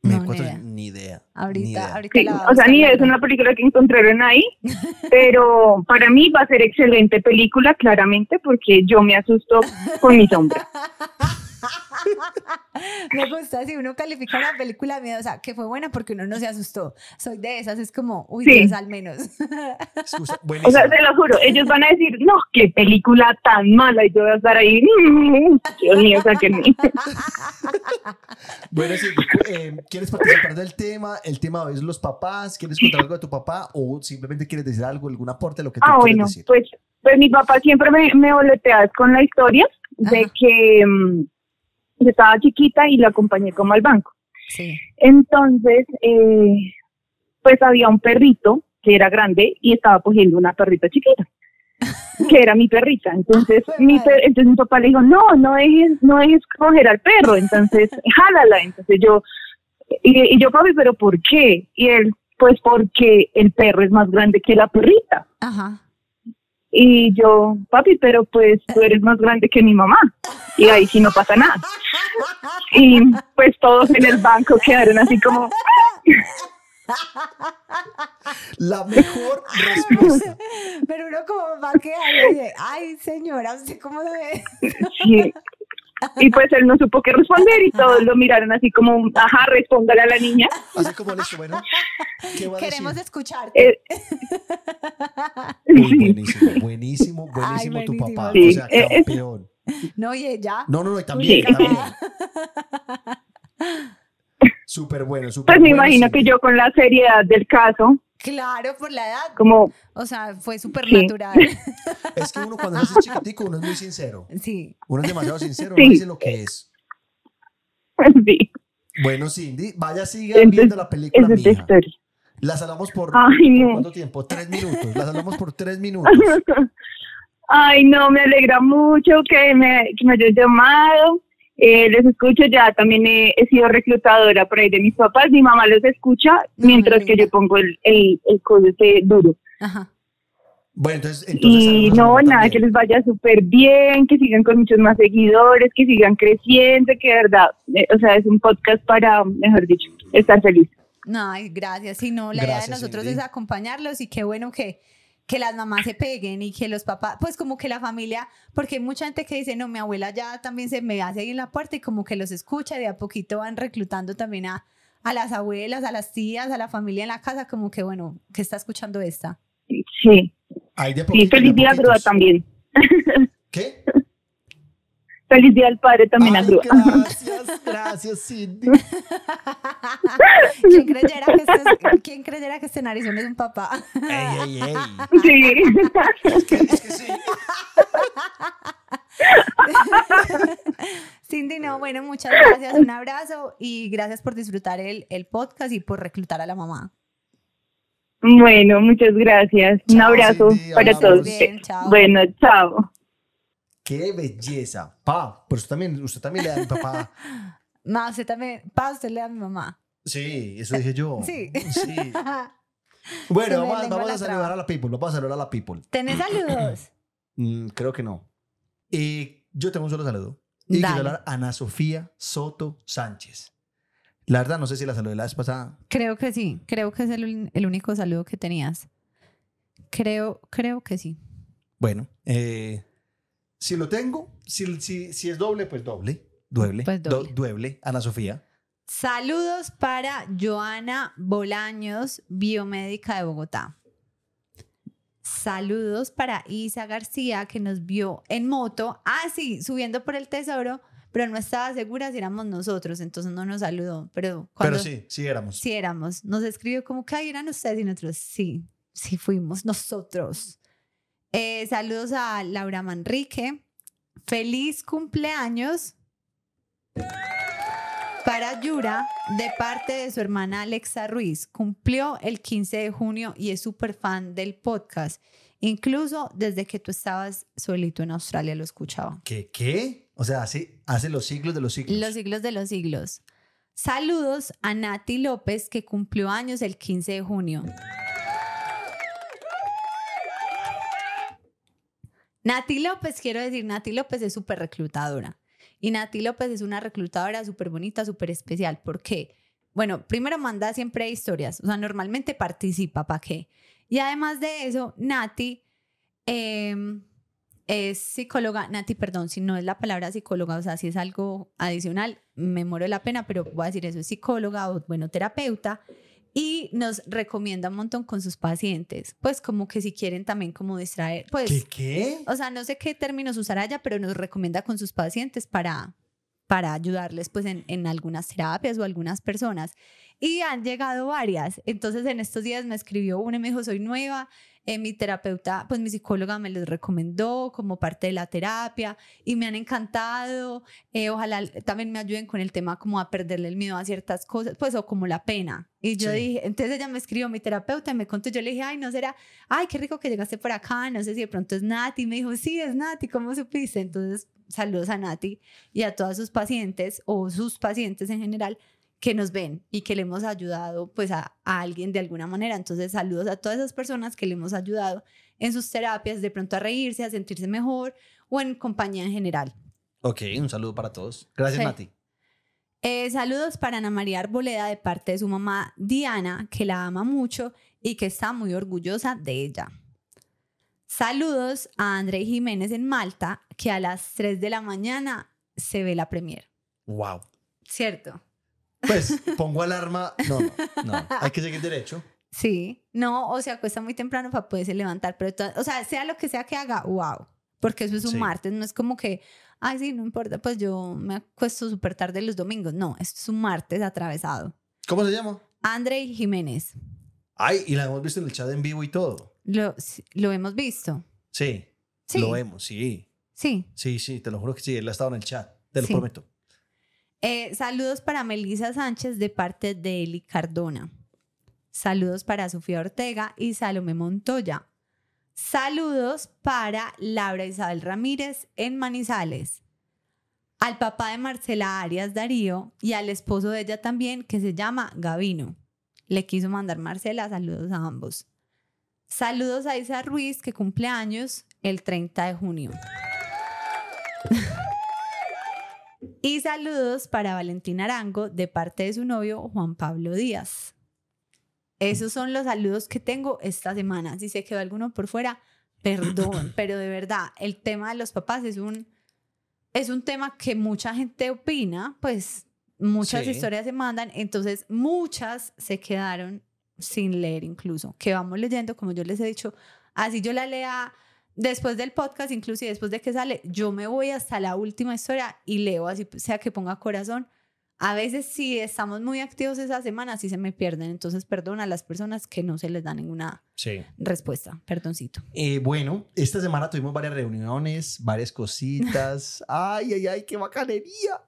No, Me ni encuentro- idea. Ahorita, ahorita Sí, la o sea, ni es una película que encontraron ahí, *laughs* pero para mí va a ser excelente película, claramente, porque yo me asusto con mi sombra. *laughs* *laughs* Me gusta si uno califica una película de miedo, o sea, que fue buena porque uno no se asustó. Soy de esas, es como, uy, Sí. Dios, al menos. *laughs* O sea, te lo juro, ellos van a decir, no, qué película tan mala, y yo voy a estar ahí, "Mm, *laughs* Dios mío, sáquenme. Bueno, sí, eh, ¿quieres participar del tema? El tema es los papás. ¿Quieres contar algo de tu papá o simplemente quieres decir algo, algún aporte, lo que tú Ah, bueno, decir? pues, pues mi papá siempre me, me boletea con la historia de Ajá. que mm, yo estaba chiquita y la acompañé como al banco. Sí. Entonces, eh, pues había un perrito que era grande y estaba cogiendo una perrita chiquita, *laughs* que era mi perrita. Entonces, mi, per- entonces mi papá le dijo, no, no dejes, no dejes coger al perro, entonces, *laughs* jálala. Entonces yo, y, y yo, papi, pero ¿por qué? Y él, pues porque el perro es más grande que la perrita. Ajá. Y yo, papi, pero pues tú eres más grande que mi mamá. Y ahí sí no pasa nada. *laughs* Y *laughs* pues todos en el banco quedaron así como, La mejor respuesta. Pero uno como va a quedar y dice, ay, señora, ¿usted cómo se ve? sí. Y pues él no supo qué responder y todos lo miraron así como, ajá, respóndale a la niña. Así como listo, bueno. ¿Qué va a Queremos decir? escucharte. Eh, Uy, buenísimo, buenísimo, buenísimo Ay, tu buenísimo. papá. Sí, O sea, eh. campeón. *laughs* No, y ella. No, no, no, y también, Sí. también. *laughs* Súper bueno, súper Pues me bueno, imagino que yo con la seriedad del caso, Claro, por la edad. como, O sea, fue súper Sí. natural. *laughs* Es que uno cuando es chiquitico, uno es muy sincero. Sí. Uno es demasiado sincero, Sí. uno dice lo que es. sí, Bueno, Cindy, vaya, siga Entonces, viendo la película, esa es la historia. La salamos por, Ay, ¿por no. cuánto tiempo? Tres minutos. La salamos por tres minutos. Ay, no, me alegra mucho que me, que me hayas llamado. Eh, les escucho ya, también he, he sido reclutadora por ahí de mis papás. Mi mamá los escucha No, mientras que yo pongo el, el, el duro. Ajá. Bueno, entonces, entonces Y no, nada, también. que les vaya súper bien, que sigan con muchos más seguidores, que sigan creciendo, que de verdad, eh, o sea, es un podcast para, mejor dicho, estar feliz. No, ay, gracias. Sí, no, la idea de nosotros Cindy. es acompañarlos y qué bueno que, que las mamás se peguen y que los papás, pues como que la familia, porque hay mucha gente que dice, no, mi abuela ya también se me hace ahí en la puerta y como que los escucha y de a poquito van reclutando también a, a las abuelas, a las tías, a la familia en la casa, como que bueno, que está escuchando esta. Sí, Ay, de sí, poquitos, feliz día Grúa también. ¿Qué? *laughs* Feliz día al padre también a Grúa. gracias, *laughs* gracias, Cindy. ¿Quién creyera que este, ¿quién creyera que este narizón es un papá? Ey, ey, ey. Sí. Es que, es que sí. Cindy, no, bueno, muchas gracias, un abrazo y gracias por disfrutar el, el podcast y por reclutar a la mamá. Bueno, muchas gracias. Un abrazo Cindy, para todos. Bien, chao. Bueno, chao. Qué belleza. Pa, pero usted también, usted también le da a mi papá. *laughs* Ma, usted también, pa, usted le da a mi mamá. Sí, eso dije yo. Sí. Sí. *laughs* Bueno, vamos, a saludar a la people. Vamos a saludar a la people. ¿Tenés *clears throat* saludos? Mm, creo que no. Y yo tengo un solo saludo. Y quiero Dale. hablar a Ana Sofía Soto Sánchez. La verdad, no sé si la saludé la vez pasada. Creo que sí, creo que es el, un- el único saludo que tenías. Creo, creo que sí. Bueno, eh, si lo tengo, si, si, si es doble, pues doble. Dueble. Pues do- doble. Ana Sofía. Saludos para Joana Bolaños, biomédica de Bogotá. Saludos para Isa García, que nos vio en moto. Ah, sí, subiendo por el tesoro, pero no estaba segura si éramos nosotros, entonces no nos saludó. Pero cuando Pero sí, sí éramos. sí éramos, nos escribió como que "Ay, eran ustedes y nosotros, sí, sí fuimos nosotros. Eh, saludos a Laura Manrique. Feliz cumpleaños para Yura de parte de su hermana Alexa Ruiz. Cumplió el 15 de junio y es súper fan del podcast. Incluso desde que tú estabas solito en Australia lo escuchaba. ¿Qué? ¿Qué? O sea, hace, hace los siglos de los siglos. Los siglos de los siglos. Saludos a Nati López que cumplió años el 15 de junio. Nati López, quiero decir, Nati López es súper reclutadora. Y Nati López es una reclutadora súper bonita, súper especial. ¿Por qué? Bueno, primero manda siempre historias, o sea, normalmente participa, ¿para qué? Y además de eso, Nati em, es psicóloga, Nati, perdón, si no es la palabra psicóloga, o sea, si es algo adicional, me muero la pena, pero voy a decir eso, es psicóloga o, bueno, terapeuta, y nos recomienda un montón con sus pacientes, pues como que si quieren también como distraer, pues... ¿Qué? ¿Qué? O sea, no sé qué términos usar allá, pero nos recomienda con sus pacientes para, para ayudarles pues en, en algunas terapias o algunas personas. Y han llegado varias. Entonces en estos días me escribió una y me dijo, soy nueva. Eh, mi terapeuta, pues mi psicóloga me los recomendó como parte de la terapia y me han encantado. eh, ojalá también me ayuden con el tema como a perderle el miedo a ciertas cosas, pues o como la pena. Y yo Sí. dije, entonces ella me escribió, mi terapeuta, y me contó, yo le dije, ay, no será, ay, qué rico que llegaste por acá, no sé si de pronto es Nati. Y me dijo, sí, es Nati, ¿cómo supiste? Entonces, saludos a Nati y a todas sus pacientes o sus pacientes en general que nos ven y que le hemos ayudado pues a, a alguien de alguna manera. Entonces, saludos a todas esas personas que le hemos ayudado en sus terapias, de pronto a reírse, a sentirse mejor o en compañía en general. Ok, un saludo para todos. Gracias, Sí. Nati. Eh, saludos para Ana María Arboleda de parte de su mamá Diana, que la ama mucho y que está muy orgullosa de ella. Saludos a André Jiménez en Malta, que a las 3 de la mañana se ve la premier. Wow. ¿Cierto? Pues pongo alarma. No, no, no. Hay que seguir derecho. Sí, no, o se acuesta muy temprano para poderse levantar, pero, o sea, sea lo que sea que haga, wow, porque eso es un Sí. martes, no es como que, ay, sí, no importa, pues yo me acuesto súper tarde los domingos, no, esto es un martes atravesado. ¿Cómo se llama? André Jiménez, Ay, y la hemos visto en el chat en vivo y todo. lo, lo hemos visto, Sí. Sí. Lo vemos, sí. sí. Sí, sí, te lo juro que sí. Él ha estado en el chat. Te lo Sí. prometo. Eh, saludos para Melissa Sánchez de parte de Eli Cardona. Saludos para Sofía Ortega y Salomé Montoya. Saludos para Laura Isabel Ramírez en Manizales. Al papá de Marcela Arias Darío y al esposo de ella también, que se llama Gavino. Le quiso mandar Marcela saludos a ambos. Saludos a Isa Ruiz, que cumple años el 30 de junio. Y saludos para Valentina Arango de parte de su novio Juan Pablo Díaz. Esos son los saludos que tengo esta semana. Si se quedó alguno por fuera, perdón, *coughs* pero de verdad, el tema de los papás es un, es un tema que mucha gente opina, pues muchas Sí. historias se mandan, entonces muchas se quedaron sin leer incluso, que vamos leyendo, como yo les he dicho, así yo la lea después del podcast, inclusive después de que sale, yo me voy hasta la última historia y leo, así sea que ponga corazón. A veces si estamos muy activos esa semana, sí se me pierden, entonces perdona a las personas que no se les da ninguna Sí. respuesta, perdoncito. Eh, bueno, esta semana tuvimos varias reuniones, varias cositas. *laughs* ¡Ay, ay, ay, qué bacanería!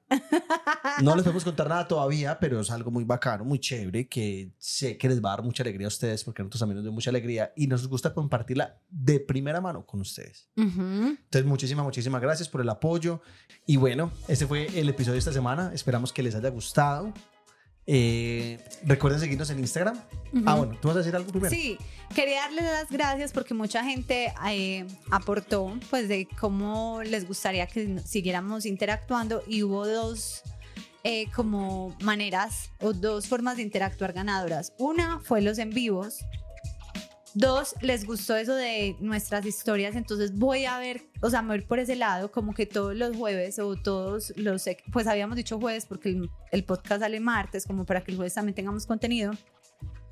No les podemos contar nada todavía, pero es algo muy bacano, muy chévere, que sé que les va a dar mucha alegría a ustedes, porque a nosotros también nos dio mucha alegría y nos gusta compartirla de primera mano con ustedes. Ujú. Entonces, muchísimas, muchísimas gracias por el apoyo. Y bueno, este fue el episodio de esta semana. Esperamos que les haya gustado. Eh, recuerden seguirnos en Instagram. Ah, bueno, ¿tú vas a decir algo primero? Sí, quería darles las gracias porque mucha gente eh, aportó pues de cómo les gustaría que siguiéramos interactuando y hubo dos eh, como maneras o dos formas de interactuar ganadoras. Una fue los en vivos. Dos, les gustó eso de nuestras historias, entonces voy a ver, o sea, me voy por ese lado, como que todos los jueves o todos los, pues habíamos dicho jueves porque el, el podcast sale martes, como para que el jueves también tengamos contenido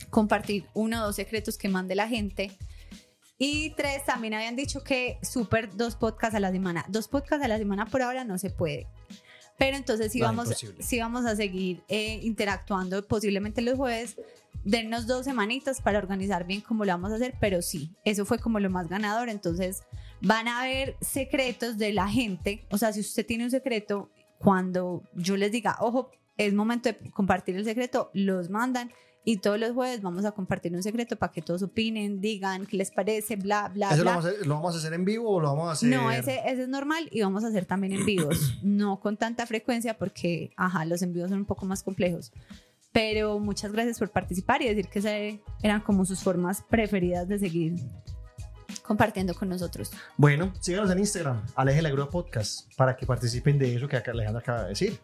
compartir uno o dos secretos que mande la gente. Y tres, también habían dicho que súper dos podcasts a la semana. Dos podcasts a la semana por ahora no se puede. Pero entonces No, vamos, sí vamos a seguir eh, interactuando posiblemente los jueves. Dennos dos semanitas para organizar bien cómo lo vamos a hacer, pero sí, eso fue como lo más ganador. Entonces van a haber secretos de la gente. O sea, si usted tiene un secreto, cuando yo les diga, ojo, es momento de compartir el secreto, los mandan y todos los jueves vamos a compartir un secreto para que todos opinen, digan qué les parece, bla, bla, ¿Eso lo bla. vamos, a lo vamos a hacer en vivo o lo vamos a hacer? No, ese, ese es normal y vamos a hacer también en vivos, *clears throat* no con tanta frecuencia porque, ajá, los envíos son un poco más complejos. Pero muchas gracias por participar y decir que esas eran como sus formas preferidas de seguir compartiendo con nosotros. Bueno, síganos en Instagram, Aleje la Grúa Podcast, para que participen de eso que Alejandra acaba de decir.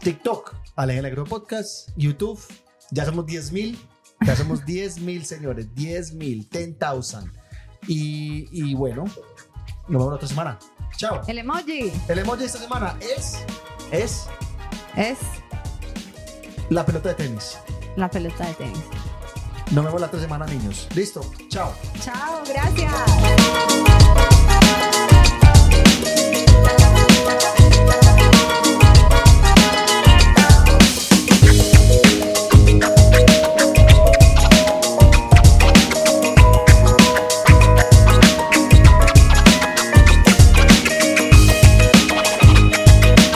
TikTok, Aleje la Grúa Podcast. YouTube, ya somos 10 mil. Ya somos 10 mil, señores. 10 mil, 10,000. Y, y bueno, nos vemos la otra semana. Chao. El emoji El emoji de esta semana es, es es la pelota de tenis. la pelota de tenis. Nos vemos la otra semana, niños. Listo. Chao. Chao, gracias.